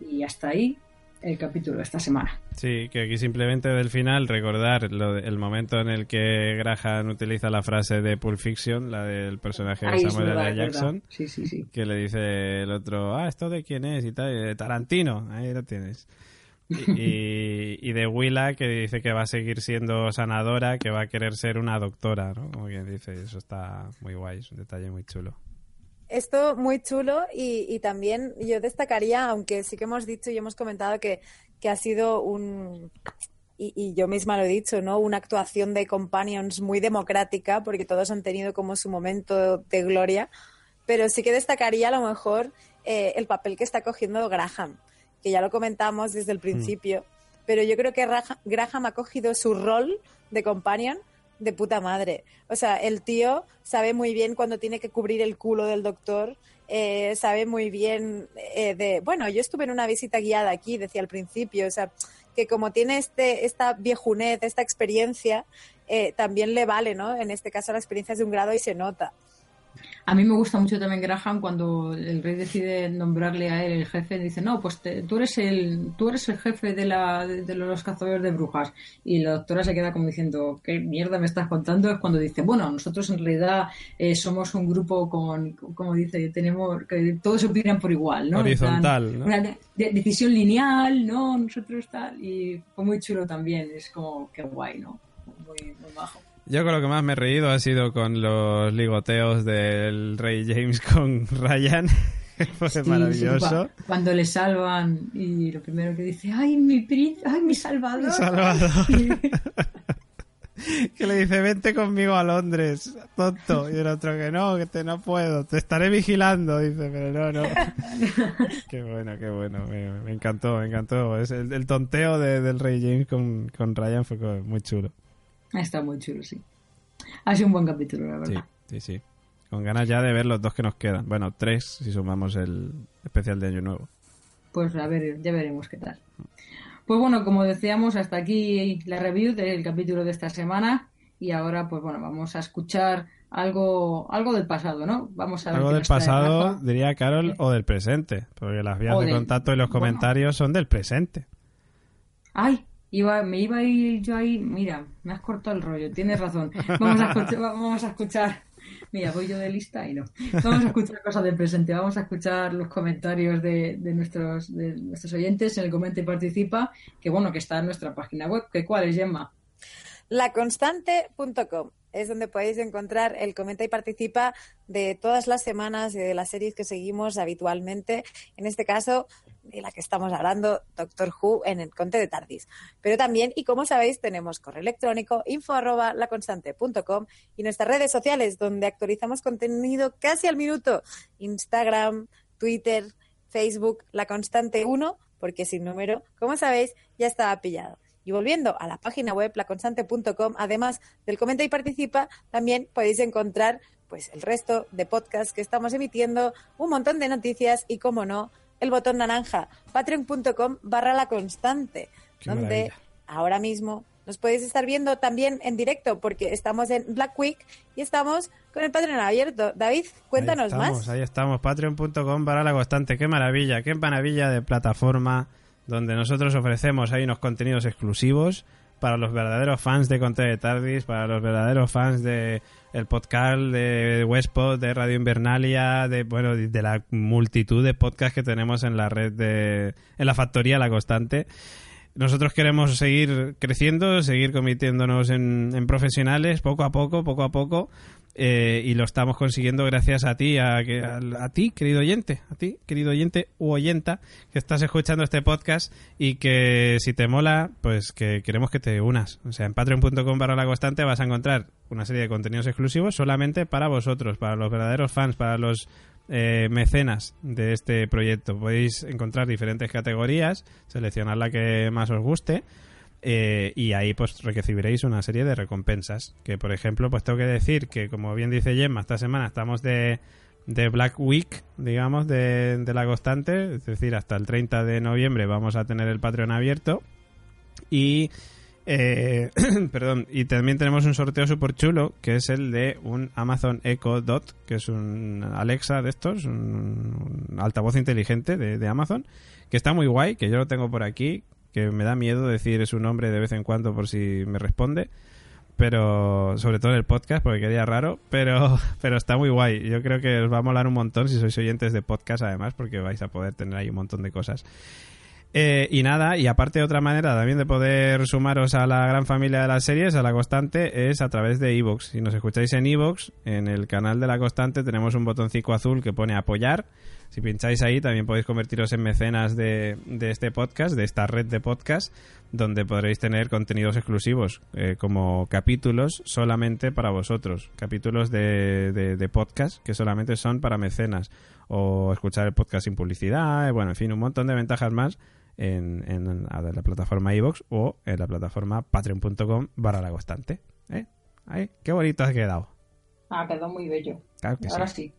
Y hasta ahí el capítulo de esta semana. Sí, que aquí simplemente del final recordar lo de- el momento en el que Graham utiliza la frase de Pulp Fiction, la del personaje de Ahí Samuel L. Jackson, Sí, sí, sí. que le dice el otro, ah, ¿esto de quién es? Y tal, y de Tarantino, ahí lo tienes. Y, de Willa, que dice que va a seguir siendo sanadora, que va a querer ser una doctora, ¿no? Como quien dice, eso está muy guay, es un detalle muy chulo. Esto muy chulo y, también yo destacaría, aunque sí que hemos dicho y hemos comentado que, que ha sido un, y, y yo misma lo he dicho, ¿no? Una actuación de Companions muy democrática, porque todos han tenido como su momento de gloria, pero sí que destacaría a lo mejor eh, el papel que está cogiendo Graham, que ya lo comentamos desde el principio, pero yo creo que Raja- Graham ha cogido su rol de Companion de puta madre. O sea, el tío sabe muy bien cuando tiene que cubrir el culo del doctor, eh, sabe muy bien eh, de... Bueno, yo estuve en una visita guiada aquí, decía al principio, o sea, que como tiene este, esta viejunez, esta experiencia, eh, también le vale, ¿no? En este caso la experiencia es de un grado y se nota. A mí me gusta mucho también Graham cuando el rey decide nombrarle a él el jefe. Dice, no, pues te- tú, eres el, tú eres el jefe de, la, de, de los cazadores de brujas. Y la doctora se queda como diciendo, ¿qué mierda me estás contando? Es cuando dice, bueno, nosotros en realidad eh, somos un grupo con, como dice, tenemos, que todos opinan por igual, ¿no? Horizontal. Una de- de- decisión lineal, ¿no? Nosotros tal. Y fue muy chulo también. Es como, qué guay, ¿no? Muy, muy bajo. Yo con lo que más me he reído ha sido con los ligoteos del rey James con Ryan. Fue Sí, maravilloso. cuando le salvan y lo primero que dice, ¡ay, mi príncipe! ¡ay, mi salvador! Salvador. que le dice, vente conmigo a Londres, tonto. Y el otro que no, que te no puedo, te estaré vigilando. Dice, pero no, no. qué bueno, qué bueno. Me, me encantó, me encantó. Es el, el tonteo de- del rey James con, con Ryan fue muy chulo. Está muy chulo, sí. Ha sido un buen capítulo, la verdad. sí, sí. Con ganas ya de ver los dos que nos quedan. Bueno, tres si sumamos el especial de Año Nuevo. Pues a ver, ya veremos qué tal. Pues bueno, como decíamos, hasta aquí la review del capítulo de esta semana. Y ahora, pues bueno, vamos a escuchar algo, algo del pasado, ¿no? Vamos a ver Algo del pasado, diría Carol, o del presente. Porque las vías O de del- contacto y los bueno. comentarios son del presente. Ay, iba, me iba a ir yo ahí. Mira, me has cortado el rollo, tienes razón. Vamos a escuchar, vamos a escuchar Mira, voy yo de lista y no. Vamos a escuchar cosas del presente. Vamos a escuchar los comentarios de, nuestros, de nuestros oyentes en el Comenta y Participa, que bueno, que está en nuestra página web. ¿Qué cuál es, Gemma? Laconstante.com es donde podéis encontrar el comenta y participa de todas las semanas de las series que seguimos habitualmente. En este caso, de la que estamos hablando, Doctor Who, en el Conte de Tardis. Pero también, y como sabéis, tenemos correo electrónico info arroba laconstante.com y nuestras redes sociales, donde actualizamos contenido casi al minuto. Instagram, Twitter, Facebook, La Constante 1, porque sin número, como sabéis, ya estaba pillado. Y volviendo a la página web, laconstante.com, además del comenta y participa, también podéis encontrar pues el resto de podcasts que estamos emitiendo, un montón de noticias y, como no, el botón naranja, patreon.com barra la constante, donde ahora mismo nos podéis estar viendo también en directo porque estamos en Black Week y estamos con el Patreon abierto. David, cuéntanos ahí más. Ahí estamos, patreon.com barra la constante. Qué maravilla, qué maravilla de plataforma donde nosotros ofrecemos ahí unos contenidos exclusivos para los verdaderos fans de Conte de Tardis, para los verdaderos fans de el podcast de Westpod, de Radio Invernalia, de bueno, de la multitud de podcasts que tenemos en la red de en la factoría La Constante. Nosotros queremos seguir creciendo, seguir convirtiéndonos en, en profesionales poco a poco, poco a poco, eh, y lo estamos consiguiendo gracias a ti, a, a, ti, querido oyente, a ti, querido oyente u oyenta, que estás escuchando este podcast y que si te mola, pues que queremos que te unas. O sea, en patreon.com barra la constante vas a encontrar una serie de contenidos exclusivos solamente para vosotros, para los verdaderos fans, para los eh, mecenas de este proyecto. Podéis encontrar diferentes categorías, seleccionar la que más os guste eh, y ahí pues recibiréis una serie de recompensas. Que por ejemplo, pues tengo que decir que como bien dice Gemma, esta semana estamos de, de Black Week, digamos, de, de, la constante. Es decir, hasta el 30 de noviembre vamos a tener el Patreon abierto. Y... Eh, perdón, y también tenemos un sorteo súper chulo que es el de un Amazon Echo Dot, que es un Alexa de estos, un, altavoz inteligente de, de Amazon, que está muy guay, que yo lo tengo por aquí, que me da miedo decir su nombre de vez en cuando por si me responde pero sobre todo en el podcast porque quería raro pero pero está muy guay. Yo creo que os va a molar un montón si sois oyentes de podcast además porque vais a poder tener ahí un montón de cosas. Eh, y nada, y aparte otra manera también de poder sumaros a la gran familia de las series, a la constante, es a través de Evox. Si nos escucháis en Evox, en el canal de la constante tenemos un botoncito azul que pone apoyar si pincháis ahí, también podéis convertiros en mecenas de, este podcast, de esta red de podcast, donde podréis tener contenidos exclusivos, eh, como capítulos solamente para vosotros, capítulos de, de, podcast que solamente son para mecenas, o escuchar el podcast sin publicidad, eh, bueno, en fin, un montón de ventajas más en, en, la plataforma iVoox o en la plataforma patreon.com barra la constante. ¿eh? qué bonito ha quedado. Ha quedado muy bello. Ahora sí.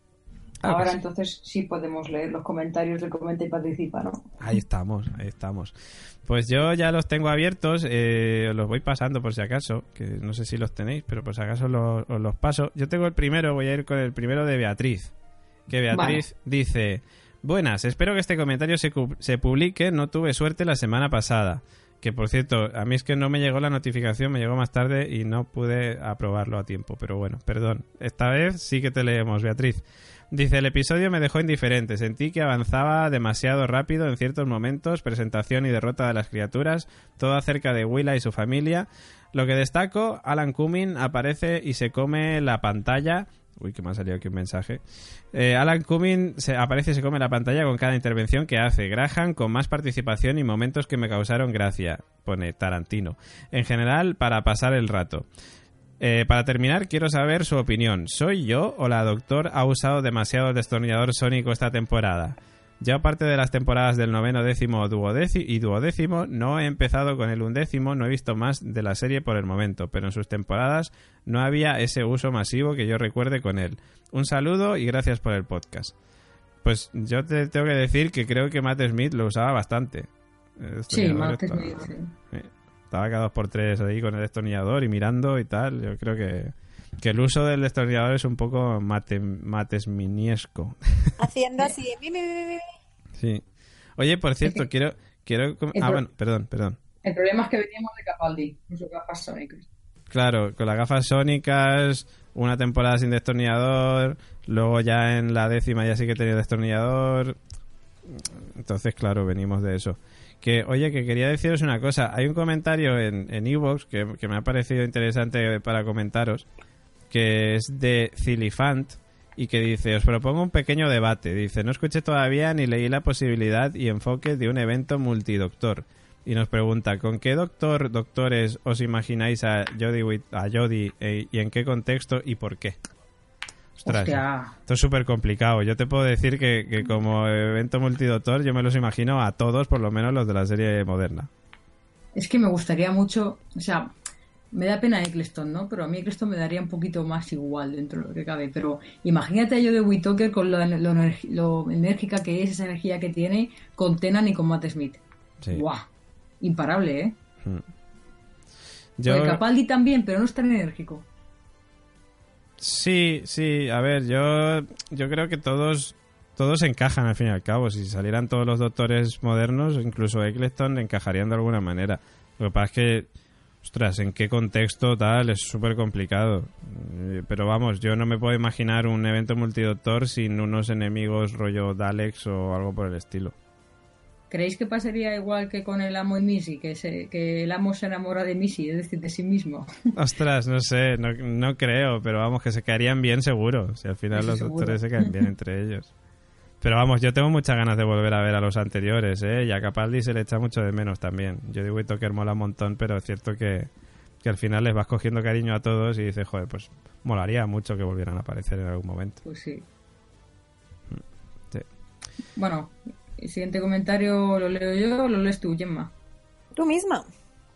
Ahora entonces sí podemos leer los comentarios de Comenta y Participa, ¿no? Ahí estamos, ahí estamos. Pues yo ya los tengo abiertos, eh, los voy pasando por si acaso, que no sé si los tenéis, pero por si acaso los, os los paso. Yo tengo el primero, voy a ir con el primero de Beatriz. Que Beatriz dice, buenas, espero que este comentario se, se publique, no tuve suerte la semana pasada. Que por cierto, a mí es que no me llegó la notificación, me llegó más tarde y no pude aprobarlo a tiempo. Pero bueno, perdón. Esta vez sí que te leemos, Beatriz. Dice, el episodio me dejó indiferente. Sentí que avanzaba demasiado rápido en ciertos momentos, presentación y derrota de las criaturas, todo acerca de Willa y su familia. Lo que destaco, Alan Cumming aparece y se come la pantalla. Uy, que me ha salido aquí un mensaje. Eh, Alan Cumming se aparece y se come la pantalla con cada intervención que hace. Graham con más participación y momentos que me causaron gracia. Pone Tarantino. En general, para pasar el rato. Eh, para terminar, quiero saber su opinión. ¿Soy yo o la doctor ha usado demasiado el destornillador sónico esta temporada? Ya aparte de las temporadas del noveno, décimo y duodécimo, no he empezado con el undécimo, no he visto más de la serie por el momento, pero en sus temporadas no había ese uso masivo que yo recuerde con él. Un saludo y gracias por el podcast. Pues yo te tengo que decir que creo que Matt Smith lo usaba bastante. Sí, Matt Smith, sí estaba cada dos por tres ahí con el destornillador y mirando y tal. Yo creo que, que el uso del destornillador es un poco mate, matesminiesco. Haciendo así. sí. Oye, por cierto, quiero... quiero ah, bueno, perdón, perdón. El problema es que veníamos de Capaldi, con sus gafas sónicas. Claro, con las gafas sónicas, una temporada sin destornillador, luego ya en la décima ya sí que tenía destornillador. Entonces, claro, venimos de eso. Que, oye, que quería deciros una cosa. Hay un comentario en Evox que, que me ha parecido interesante para comentaros, que es de Cilifant, y que dice, os propongo un pequeño debate. Dice, no escuché todavía ni leí la posibilidad y enfoque de un evento multidoctor. Y nos pregunta, ¿con qué doctor, doctores os imagináis a Jodie, a Jodie eh, y en qué contexto y por qué? Ostras, esto es súper complicado. Yo te puedo decir que, que como evento multidoctor yo me los imagino a todos, por lo menos los de la serie moderna. Es que me gustaría mucho, o sea, me da pena Eccleston, ¿no? Pero a mí Eccleston me daría un poquito más igual dentro de lo que cabe. Pero imagínate a yo de Whitaker con lo, lo, enérgica que es, esa energía que tiene con Tenan y con Matt Smith. Sí. ¡Guau! Imparable, ¿eh? Hmm. Yo... Capaldi también, pero no es tan enérgico. Sí, sí, a ver, yo, yo creo que todos, todos encajan al fin y al cabo. Si salieran todos los doctores modernos, incluso Eccleston, encajarían de alguna manera. Lo que pasa es que Ostras, ¿en qué contexto tal? Es súper complicado. Eh, pero vamos, yo no me puedo imaginar un evento multidoctor sin unos enemigos rollo Daleks o algo por el estilo. ¿Creéis que pasaría igual que con el amo y Missy? Que, que el amo se enamora de Missy, es decir, de sí mismo. Ostras, no sé, no, creo, pero vamos, que se caerían bien seguro. Si al final los doctores se caen bien entre ellos. Pero vamos, yo tengo muchas ganas de volver a ver a los anteriores, ¿eh? Y a Capaldi se le echa mucho de menos también. Yo digo que mola un montón, pero es cierto que, al final les vas cogiendo cariño a todos y dices, joder, pues molaría mucho que volvieran a aparecer en algún momento. Pues sí. sí. Bueno, el siguiente comentario lo leo yo o lo lees tú, Gemma. Tú misma.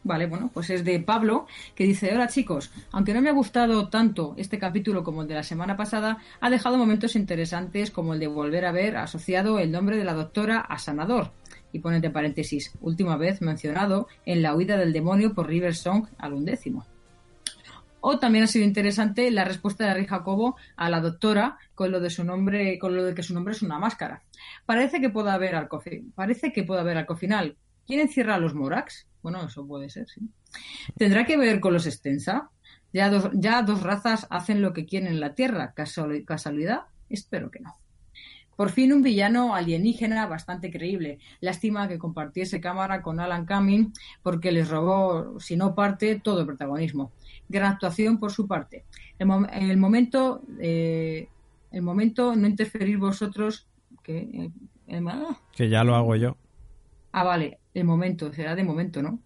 Vale, bueno, pues es de Pablo, que dice, hola chicos, aunque no me ha gustado tanto este capítulo como el de la semana pasada, ha dejado momentos interesantes como el de volver a ver asociado el nombre de la doctora a Sanador. Y pone entre paréntesis, última vez mencionado en la huida del demonio por River Song al undécimo. O también ha sido interesante la respuesta de Rey Jacobo a la doctora con lo de su nombre, con lo de que su nombre es una máscara. Parece que pueda haber algo, parece que puede haber algo final. ¿Quién encierra a los Morax? Bueno, eso puede ser, sí. ¿Tendrá que ver con los extensa? Ya dos, ya dos razas hacen lo que quieren en la Tierra. ¿Casualidad? Espero que no. Por fin un villano alienígena bastante creíble. Lástima que compartiese cámara con Alan Cumming porque les robó, si no parte, todo el protagonismo. Gran actuación por su parte. En el, momento, eh, el momento no interferir vosotros. Que, eh, que ya lo hago yo. Ah, vale, el momento, será de momento, ¿no?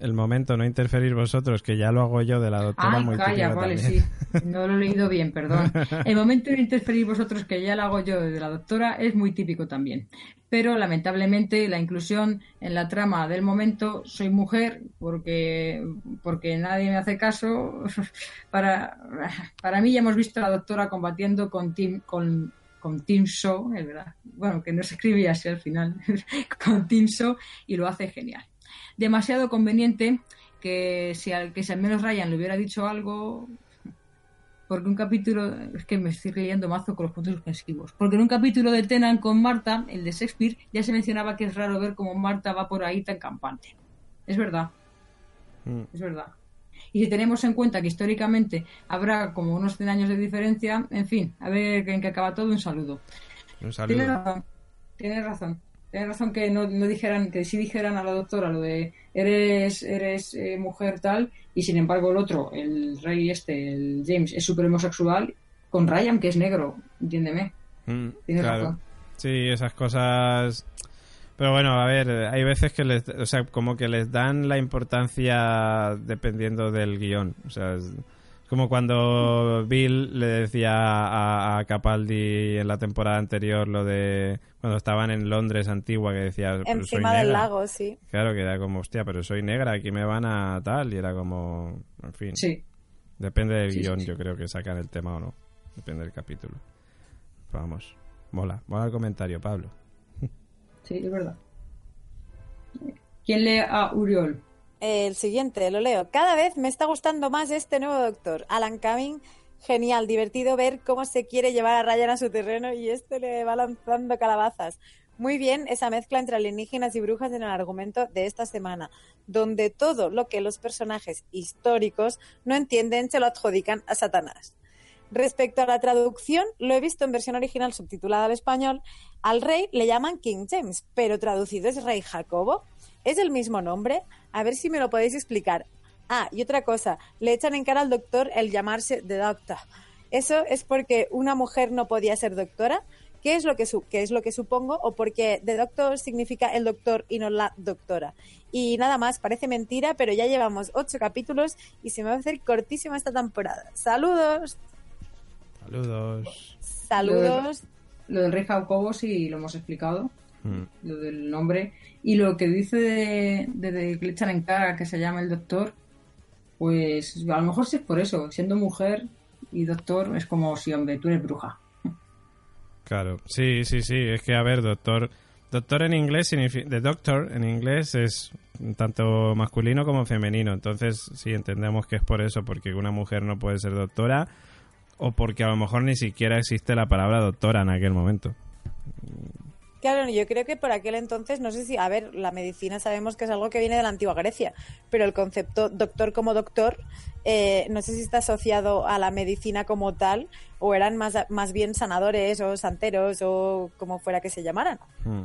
El momento, no interferir vosotros, que ya lo hago yo de la doctora Ay, calla, vale, sí. No lo he leído bien, perdón. El momento de interferir vosotros, que ya lo hago yo de la doctora, es muy típico también. Pero lamentablemente la inclusión en la trama del momento, soy mujer, porque, porque nadie me hace caso. Para, para mí ya hemos visto a la doctora combatiendo con, Tim, con con Tim Shaw, es verdad, bueno, que no se escribía así al final, con Tim Shaw y lo hace genial. Demasiado conveniente que si al, que si al menos Ryan le hubiera dicho algo, porque un capítulo, es que me estoy leyendo mazo con los puntos suspensivos, porque en un capítulo de Tenan con Marta, el de Shakespeare, ya se mencionaba que es raro ver cómo Marta va por ahí tan campante. Es verdad. Mm. Es verdad. Y si tenemos en cuenta que históricamente habrá como unos 100 años de diferencia, en fin, a ver en qué acaba todo, un saludo. Un saludo. Tienes razón, tienes razón. Tienes razón que no, dijeran, que sí dijeran a la doctora lo de eres, eres eh, mujer tal, y sin embargo el otro, el rey este, el James, es súper homosexual, con Ryan, que es negro, entiéndeme. Mm, Tienes razón. Sí, esas cosas pero bueno, a ver, hay veces que les, o sea, como que les dan la importancia dependiendo del guion. O sea, es como cuando Bill le decía a, Capaldi en la temporada anterior lo de cuando estaban en Londres antigua que decía encima del lago, sí. Claro, que era como, hostia, pero soy negra, aquí me van a tal y era como, en fin. Sí. Depende del guion, yo creo que sacan el tema o no. Depende del capítulo. vamos, mola, mola el comentario, Pablo. Sí, es verdad. ¿Quién lee a Uriol? El siguiente, lo leo. Cada vez me está gustando más este nuevo doctor, Alan Cumming. Genial, divertido ver cómo se quiere llevar a Ryan a su terreno y este le va lanzando calabazas. Muy bien esa mezcla entre alienígenas y brujas en el argumento de esta semana, donde todo lo que los personajes históricos no entienden se lo adjudican a Satanás. Respecto a la traducción, lo he visto en versión original subtitulada al español. Al rey le llaman King James, pero traducido es Rey Jacobo. ¿Es el mismo nombre? A ver si me lo podéis explicar. Ah, y otra cosa, le echan en cara al doctor el llamarse The Doctor. ¿Eso es porque una mujer no podía ser doctora? ¿Qué es lo que, qué es lo que supongo? ¿O porque The Doctor significa el doctor y no la doctora? Y nada más, parece mentira, pero ya llevamos ocho capítulos y se me va a hacer cortísima esta temporada. ¡Saludos! Saludos. Saludos. Lo del rey Jacobo sí lo hemos explicado, mm. lo del nombre. Y lo que dice de, de, echan en cara que se llama el doctor, pues a lo mejor sí es por eso. Siendo mujer y doctor es como si, hombre, tú eres bruja. Claro, sí, sí, sí. Es que, a ver, doctor. Doctor en inglés significa. The doctor en inglés es tanto masculino como femenino. Entonces, sí, entendemos que es por eso, porque una mujer no puede ser doctora o porque a lo mejor ni siquiera existe la palabra doctora en aquel momento. Claro, yo creo que por aquel entonces, no sé si, a ver, la medicina sabemos que es algo que viene de la antigua Grecia, pero el concepto doctor como doctor, eh, no sé si está asociado a la medicina como tal, o eran más, más bien sanadores o santeros o como fuera que se llamaran. Hmm.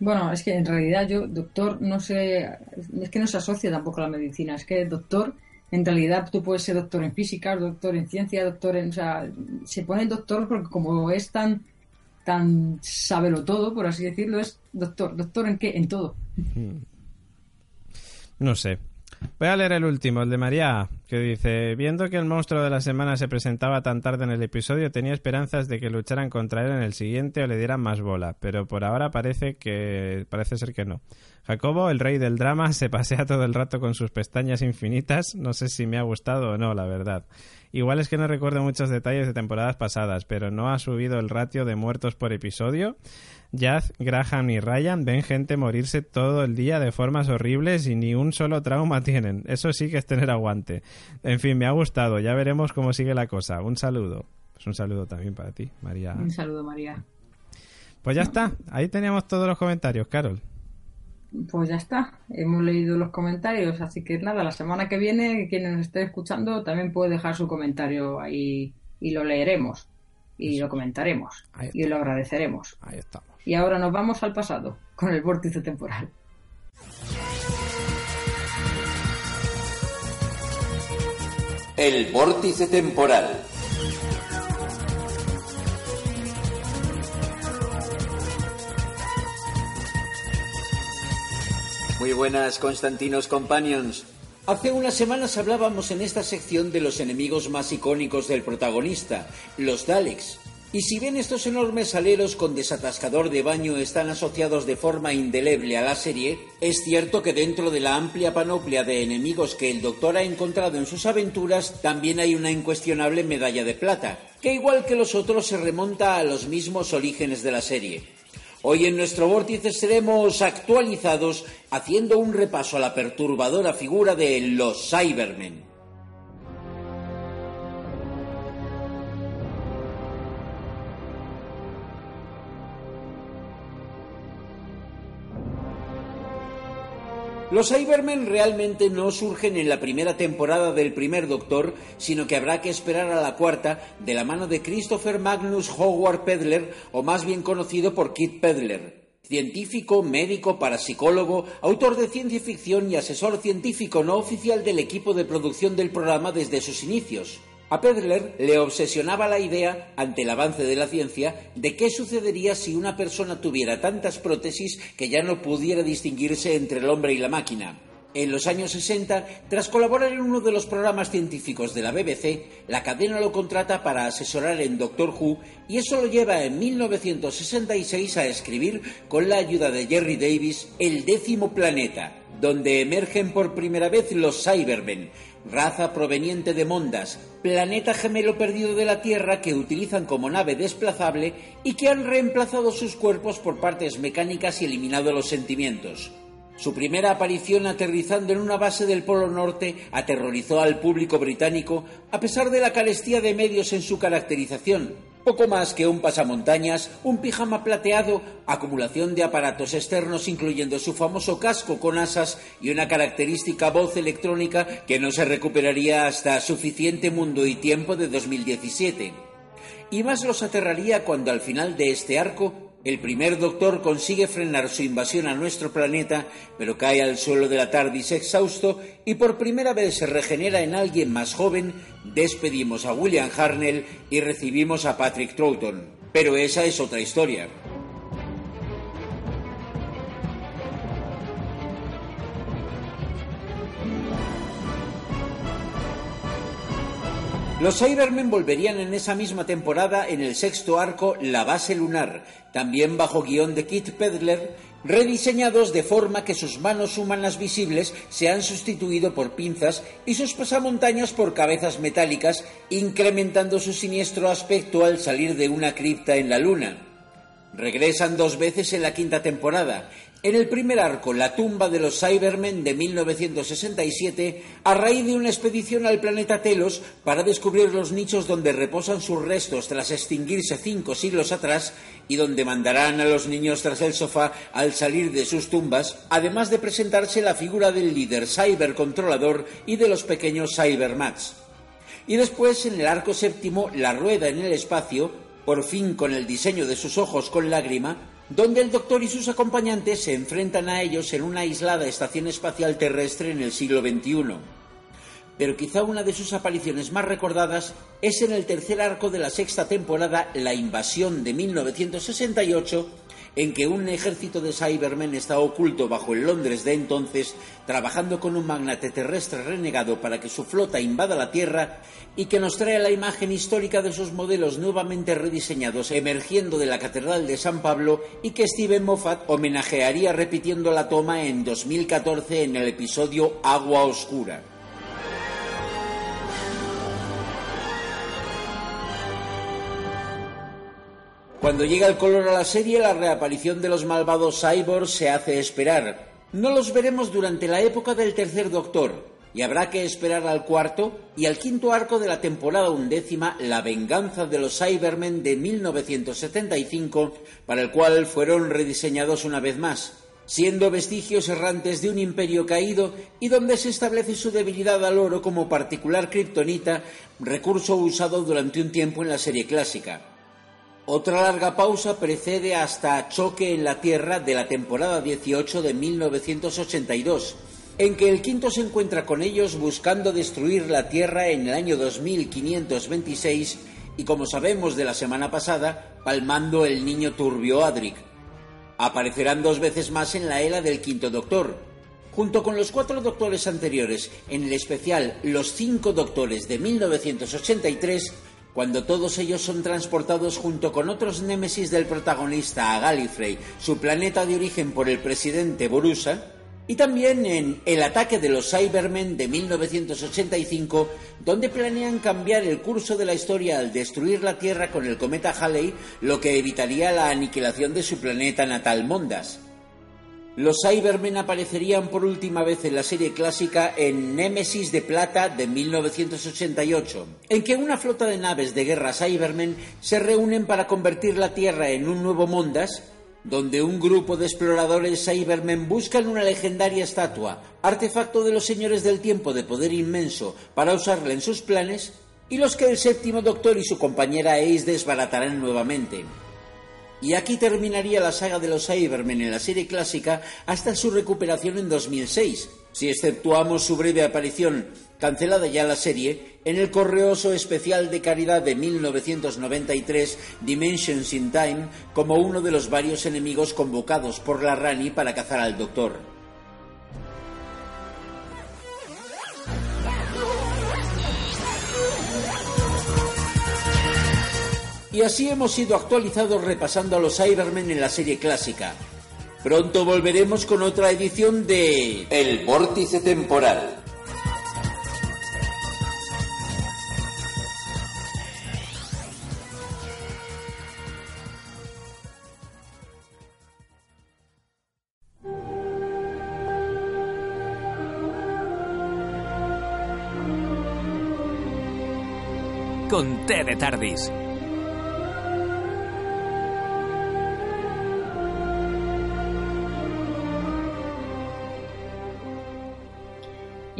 Bueno, es que en realidad yo, doctor, no sé, es que no se asocia tampoco a la medicina, es que doctor en realidad tú puedes ser doctor en física, doctor en ciencia, doctor en... O sea, se pone doctor porque como es tan, tan sábelo todo, por así decirlo, es doctor. ¿Doctor en qué? En todo. No sé. Voy a leer el último, el de María, que dice, viendo que el monstruo de la semana se presentaba tan tarde en el episodio, tenía esperanzas de que lucharan contra él en el siguiente o le dieran más bola, pero por ahora parece que parece ser que no. Jacobo, el rey del drama, se pasea todo el rato con sus pestañas infinitas, no sé si me ha gustado o no, la verdad. Igual es que no recuerdo muchos detalles de temporadas pasadas, pero no ha subido el ratio de muertos por episodio. Jazz, Graham y Ryan ven gente morirse todo el día de formas horribles y ni un solo trauma tienen. Eso sí que es tener aguante. En fin, me ha gustado. Ya veremos cómo sigue la cosa. Un saludo. Pues un saludo también para ti, María. Un saludo, María. Pues ya está. Ahí teníamos todos los comentarios, Carol pues ya está, hemos leído los comentarios, así que nada, la semana que viene quien nos esté escuchando también puede dejar su comentario ahí y lo leeremos y lo comentaremos y lo agradeceremos. Ahí estamos. Y ahora nos vamos al pasado con el vórtice temporal. El vórtice temporal. Muy buenas, Constantinos Companions. Hace unas semanas hablábamos en esta sección de los enemigos más icónicos del protagonista, los Daleks. Y si bien estos enormes aleros con desatascador de baño están asociados de forma indeleble a la serie, es cierto que dentro de la amplia panoplia de enemigos que el Doctor ha encontrado en sus aventuras, también hay una incuestionable medalla de plata, que igual que los otros se remonta a los mismos orígenes de la serie. Hoy en nuestro vórtice seremos actualizados haciendo un repaso a la perturbadora figura de los Cybermen. Los Cybermen realmente no surgen en la primera temporada del primer Doctor, sino que habrá que esperar a la cuarta de la mano de Christopher Magnus Howard Pedler, o más bien conocido por Kit Pedler. Científico, médico, parapsicólogo, autor de ciencia ficción y asesor científico no oficial del equipo de producción del programa desde sus inicios. A Pedler le obsesionaba la idea, ante el avance de la ciencia, de qué sucedería si una persona tuviera tantas prótesis que ya no pudiera distinguirse entre el hombre y la máquina. En los años 60, tras colaborar en uno de los programas científicos de la BBC, la cadena lo contrata para asesorar en Doctor Who y eso lo lleva en 1966 a escribir, con la ayuda de Jerry Davis, El décimo planeta, donde emergen por primera vez los Cybermen, raza proveniente de Mondas, planeta gemelo perdido de la Tierra que utilizan como nave desplazable y que han reemplazado sus cuerpos por partes mecánicas y eliminado los sentimientos. Su primera aparición aterrizando en una base del Polo Norte aterrorizó al público británico a pesar de la carestía de medios en su caracterización. Poco más que un pasamontañas, un pijama plateado, acumulación de aparatos externos incluyendo su famoso casco con asas y una característica voz electrónica que no se recuperaría hasta suficiente mundo y tiempo de 2017. Y más los aterraría cuando al final de este arco el primer doctor consigue frenar su invasión a nuestro planeta, pero cae al suelo de la TARDIS exhausto y por primera vez se regenera en alguien más joven, despedimos a William Harnell y recibimos a Patrick Troughton. Pero esa es otra historia. Los Cybermen volverían en esa misma temporada en el sexto arco La Base Lunar, también bajo guion de Kit Pedler, rediseñados de forma que sus manos humanas visibles se han sustituido por pinzas y sus pasamontañas por cabezas metálicas, incrementando su siniestro aspecto al salir de una cripta en la Luna. Regresan dos veces en la quinta temporada, en el primer arco, La tumba de los Cybermen de 1967, a raíz de una expedición al planeta Telos para descubrir los nichos donde reposan sus restos tras extinguirse cinco siglos atrás y donde mandarán a los niños tras el sofá al salir de sus tumbas, además de presentarse la figura del líder cybercontrolador y de los pequeños Cybermats. Y después, en el arco séptimo, La rueda en el espacio, por fin con el diseño de sus ojos con lágrima, donde el Doctor y sus acompañantes se enfrentan a ellos en una aislada estación espacial terrestre en el siglo XXI. Pero quizá una de sus apariciones más recordadas es en el tercer arco de la sexta temporada, La Invasión de 1968, en que un ejército de Cybermen está oculto bajo el Londres de entonces, trabajando con un magnate terrestre renegado para que su flota invada la Tierra y que nos trae la imagen histórica de sus modelos nuevamente rediseñados emergiendo de la Catedral de San Pablo y que Steven Moffat homenajearía repitiendo la toma en 2014 en el episodio Agua Oscura. Cuando llega el color a la serie, la reaparición de los malvados cyborgs se hace esperar. No los veremos durante la época del tercer Doctor, y habrá que esperar al cuarto y al quinto arco de la temporada undécima, La venganza de los Cybermen de 1975, para el cual fueron rediseñados una vez más, siendo vestigios errantes de un imperio caído y donde se establece su debilidad al oro como particular kriptonita, recurso usado durante un tiempo en la serie clásica. Otra larga pausa precede hasta Choque en la Tierra de la temporada 18 de 1982, en que el quinto se encuentra con ellos buscando destruir la Tierra en el año 2526 y como sabemos de la semana pasada, palmando el niño turbio Adric. Aparecerán dos veces más en la era del quinto Doctor, junto con los cuatro doctores anteriores en el especial Los cinco Doctores de 1983, cuando todos ellos son transportados junto con otros némesis del protagonista a Gallifrey, su planeta de origen por el presidente Borusa, y también en El ataque de los Cybermen de 1985, donde planean cambiar el curso de la historia al destruir la Tierra con el cometa Halley, lo que evitaría la aniquilación de su planeta natal Mondas. Los Cybermen aparecerían por última vez en la serie clásica en Némesis de Plata de 1988, en que una flota de naves de guerra Cybermen se reúnen para convertir la Tierra en un nuevo Mondas, donde un grupo de exploradores Cybermen buscan una legendaria estatua, artefacto de los señores del tiempo de poder inmenso, para usarla en sus planes, y los que el séptimo Doctor y su compañera Ace desbaratarán nuevamente. Y aquí terminaría la saga de los Cybermen en la serie clásica hasta su recuperación en 2006, si exceptuamos su breve aparición, cancelada ya la serie, en el correoso especial de caridad de 1993 Dimensions in Time como uno de los varios enemigos convocados por la Rani para cazar al Doctor. Y así hemos sido actualizados repasando a los Cybermen en la serie clásica. Pronto volveremos con otra edición de El Vórtice Temporal. Con T de Tardis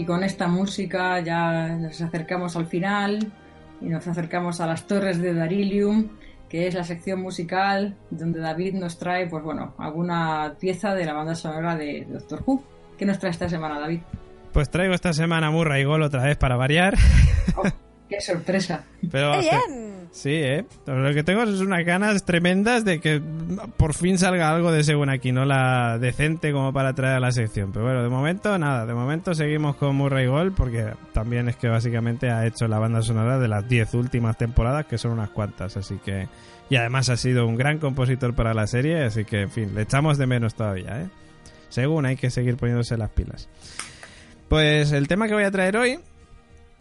Y con esta música ya nos acercamos al final y nos acercamos a las torres de Darilium, que es la sección musical donde David nos trae, pues bueno, alguna pieza de la banda sonora de Doctor Who. ¿Qué nos trae esta semana, David? Pues traigo esta semana Murray Gol otra vez para variar. Oh, ¡Qué sorpresa! Pero ¡Qué hace- bien! Sí, ¿eh? Lo que tengo es unas ganas tremendas de que por fin salga algo de Según Aquinola decente como para traer a la sección. Pero bueno, de momento nada, de momento seguimos con Murray Gold porque también es que básicamente ha hecho la banda sonora de las 10 últimas temporadas, que son unas cuantas, así que... Y además ha sido un gran compositor para la serie, así que en fin, le echamos de menos todavía, ¿eh? Según hay que seguir poniéndose las pilas. Pues el tema que voy a traer hoy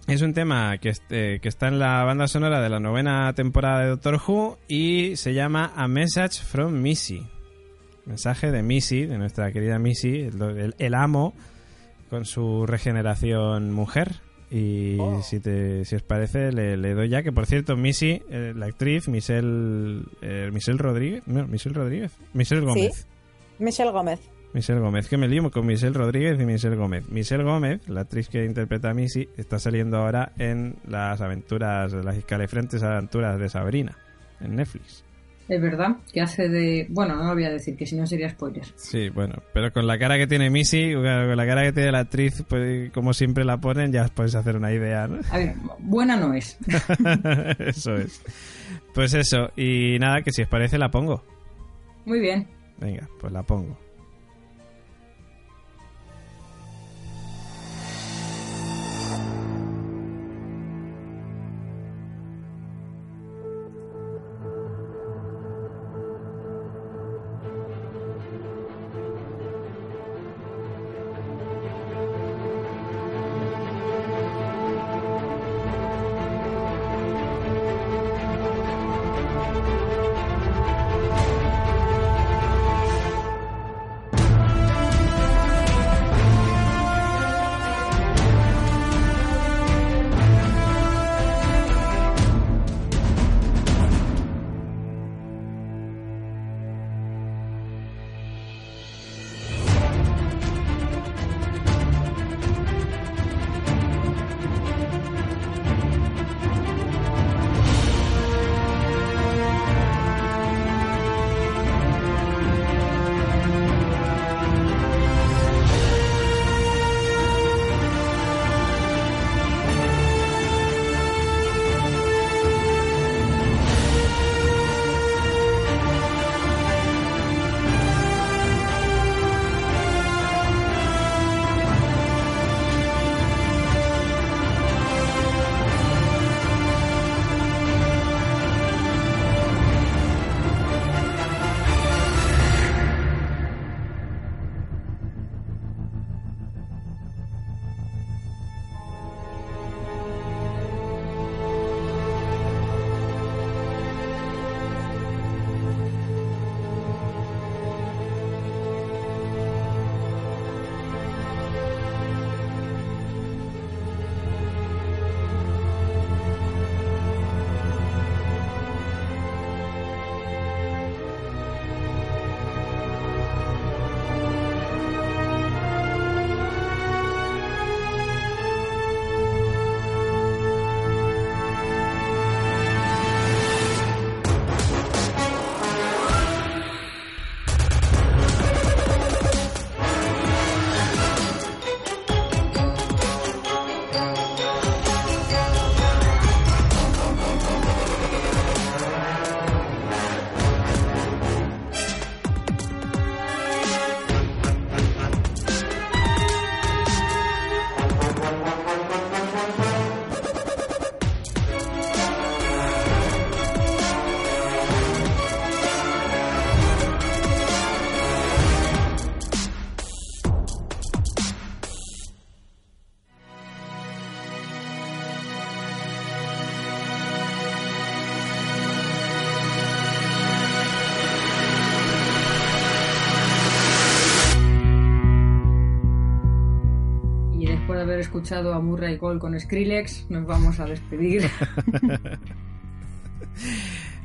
es un tema que, este- que está en la banda sonora de la novena temporada de Doctor Who y se llama A Message from Missy. Mensaje de Missy, de nuestra querida Missy, el, el- el amo, con su regeneración mujer. Y si, te, si os parece, le, le doy ya que, por cierto, Missy, eh, la actriz, Michelle, eh, Michelle Rodríguez, no, Michelle Rodríguez, Michelle Gómez. Michelle Gómez. Michelle Gómez, que me lío con Michelle Rodríguez y Michelle Gómez. Michelle Gómez, la actriz que interpreta a Missy, está saliendo ahora en las aventuras, las escalefrentes aventuras de Sabrina, en Netflix. Es verdad que hace de... Bueno, no lo voy a decir, que si no sería spoiler. Sí, bueno, pero con la cara que tiene Missy, con la cara que tiene la actriz, pues, como siempre la ponen, ya os podéis hacer una idea, ¿no? A ver, buena no es. eso es. Pues eso, y nada, que si os parece la pongo. Muy bien. Venga, pues la pongo. Escuchado a Murray Gold con Skrillex, nos vamos a despedir.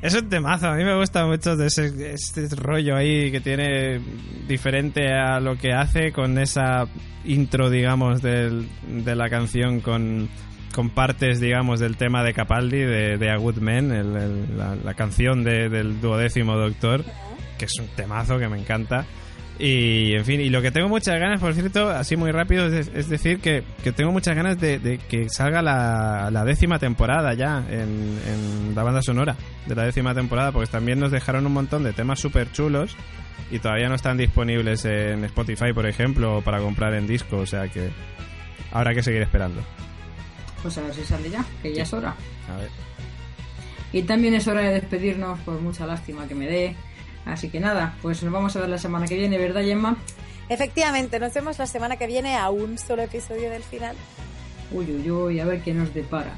Es un temazo, a mí me gusta mucho de ese, este rollo ahí que tiene diferente a lo que hace con esa intro, digamos, del, de la canción con, con partes, digamos, del tema de Capaldi, de, de A Good Man, el- el- la, la canción de- del duodécimo Doctor, que es un temazo que me encanta. Y, en fin, y lo que tengo muchas ganas, por cierto, así muy rápido, es, es decir, que, que tengo muchas ganas de, de que salga la, la décima temporada ya en, en la banda sonora de la décima temporada, porque también nos dejaron un montón de temas súper chulos y todavía no están disponibles en Spotify, por ejemplo, o para comprar en disco, o sea que habrá que seguir esperando. Pues a ver si sale ya, que ya es hora. A ver. Y también es hora de despedirnos, por mucha lástima que me dé. Así que nada, pues nos vamos a ver la semana que viene, ¿verdad, Gemma? Efectivamente, nos vemos la semana que viene a un solo episodio del final. Uy, uy, uy, a ver qué nos depara.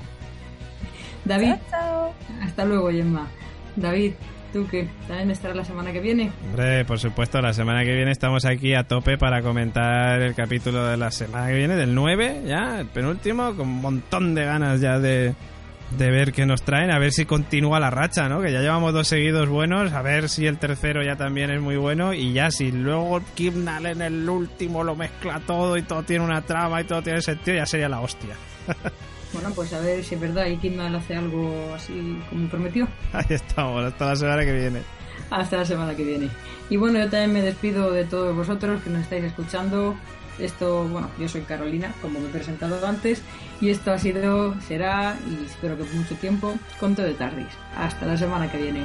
David, Chao. hasta luego, Gemma. David, ¿tú qué? ¿También estarás la semana que viene? Hombre, por supuesto, la semana que viene estamos aquí a tope para comentar el capítulo de la semana que viene, del 9, ya, el penúltimo, con un montón de ganas ya de, de ver qué nos traen, a ver si continúa la racha, ¿no? Que ya llevamos dos seguidos buenos, a ver si el tercero ya también es muy bueno y ya si luego Kimnal en el último lo mezcla todo y todo tiene una trama y todo tiene sentido, ya sería la hostia. Bueno, pues a ver si es verdad y Kidman hace algo así como prometió. Ahí estamos, hasta la semana que viene. Hasta la semana que viene. Y bueno, yo también me despido de todos vosotros que nos estáis escuchando. Esto, bueno, yo soy Carolina, como me he presentado antes, y esto ha sido, será, y espero que por mucho tiempo, Conto de Tardis. Hasta la semana que viene.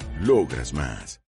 Logras más.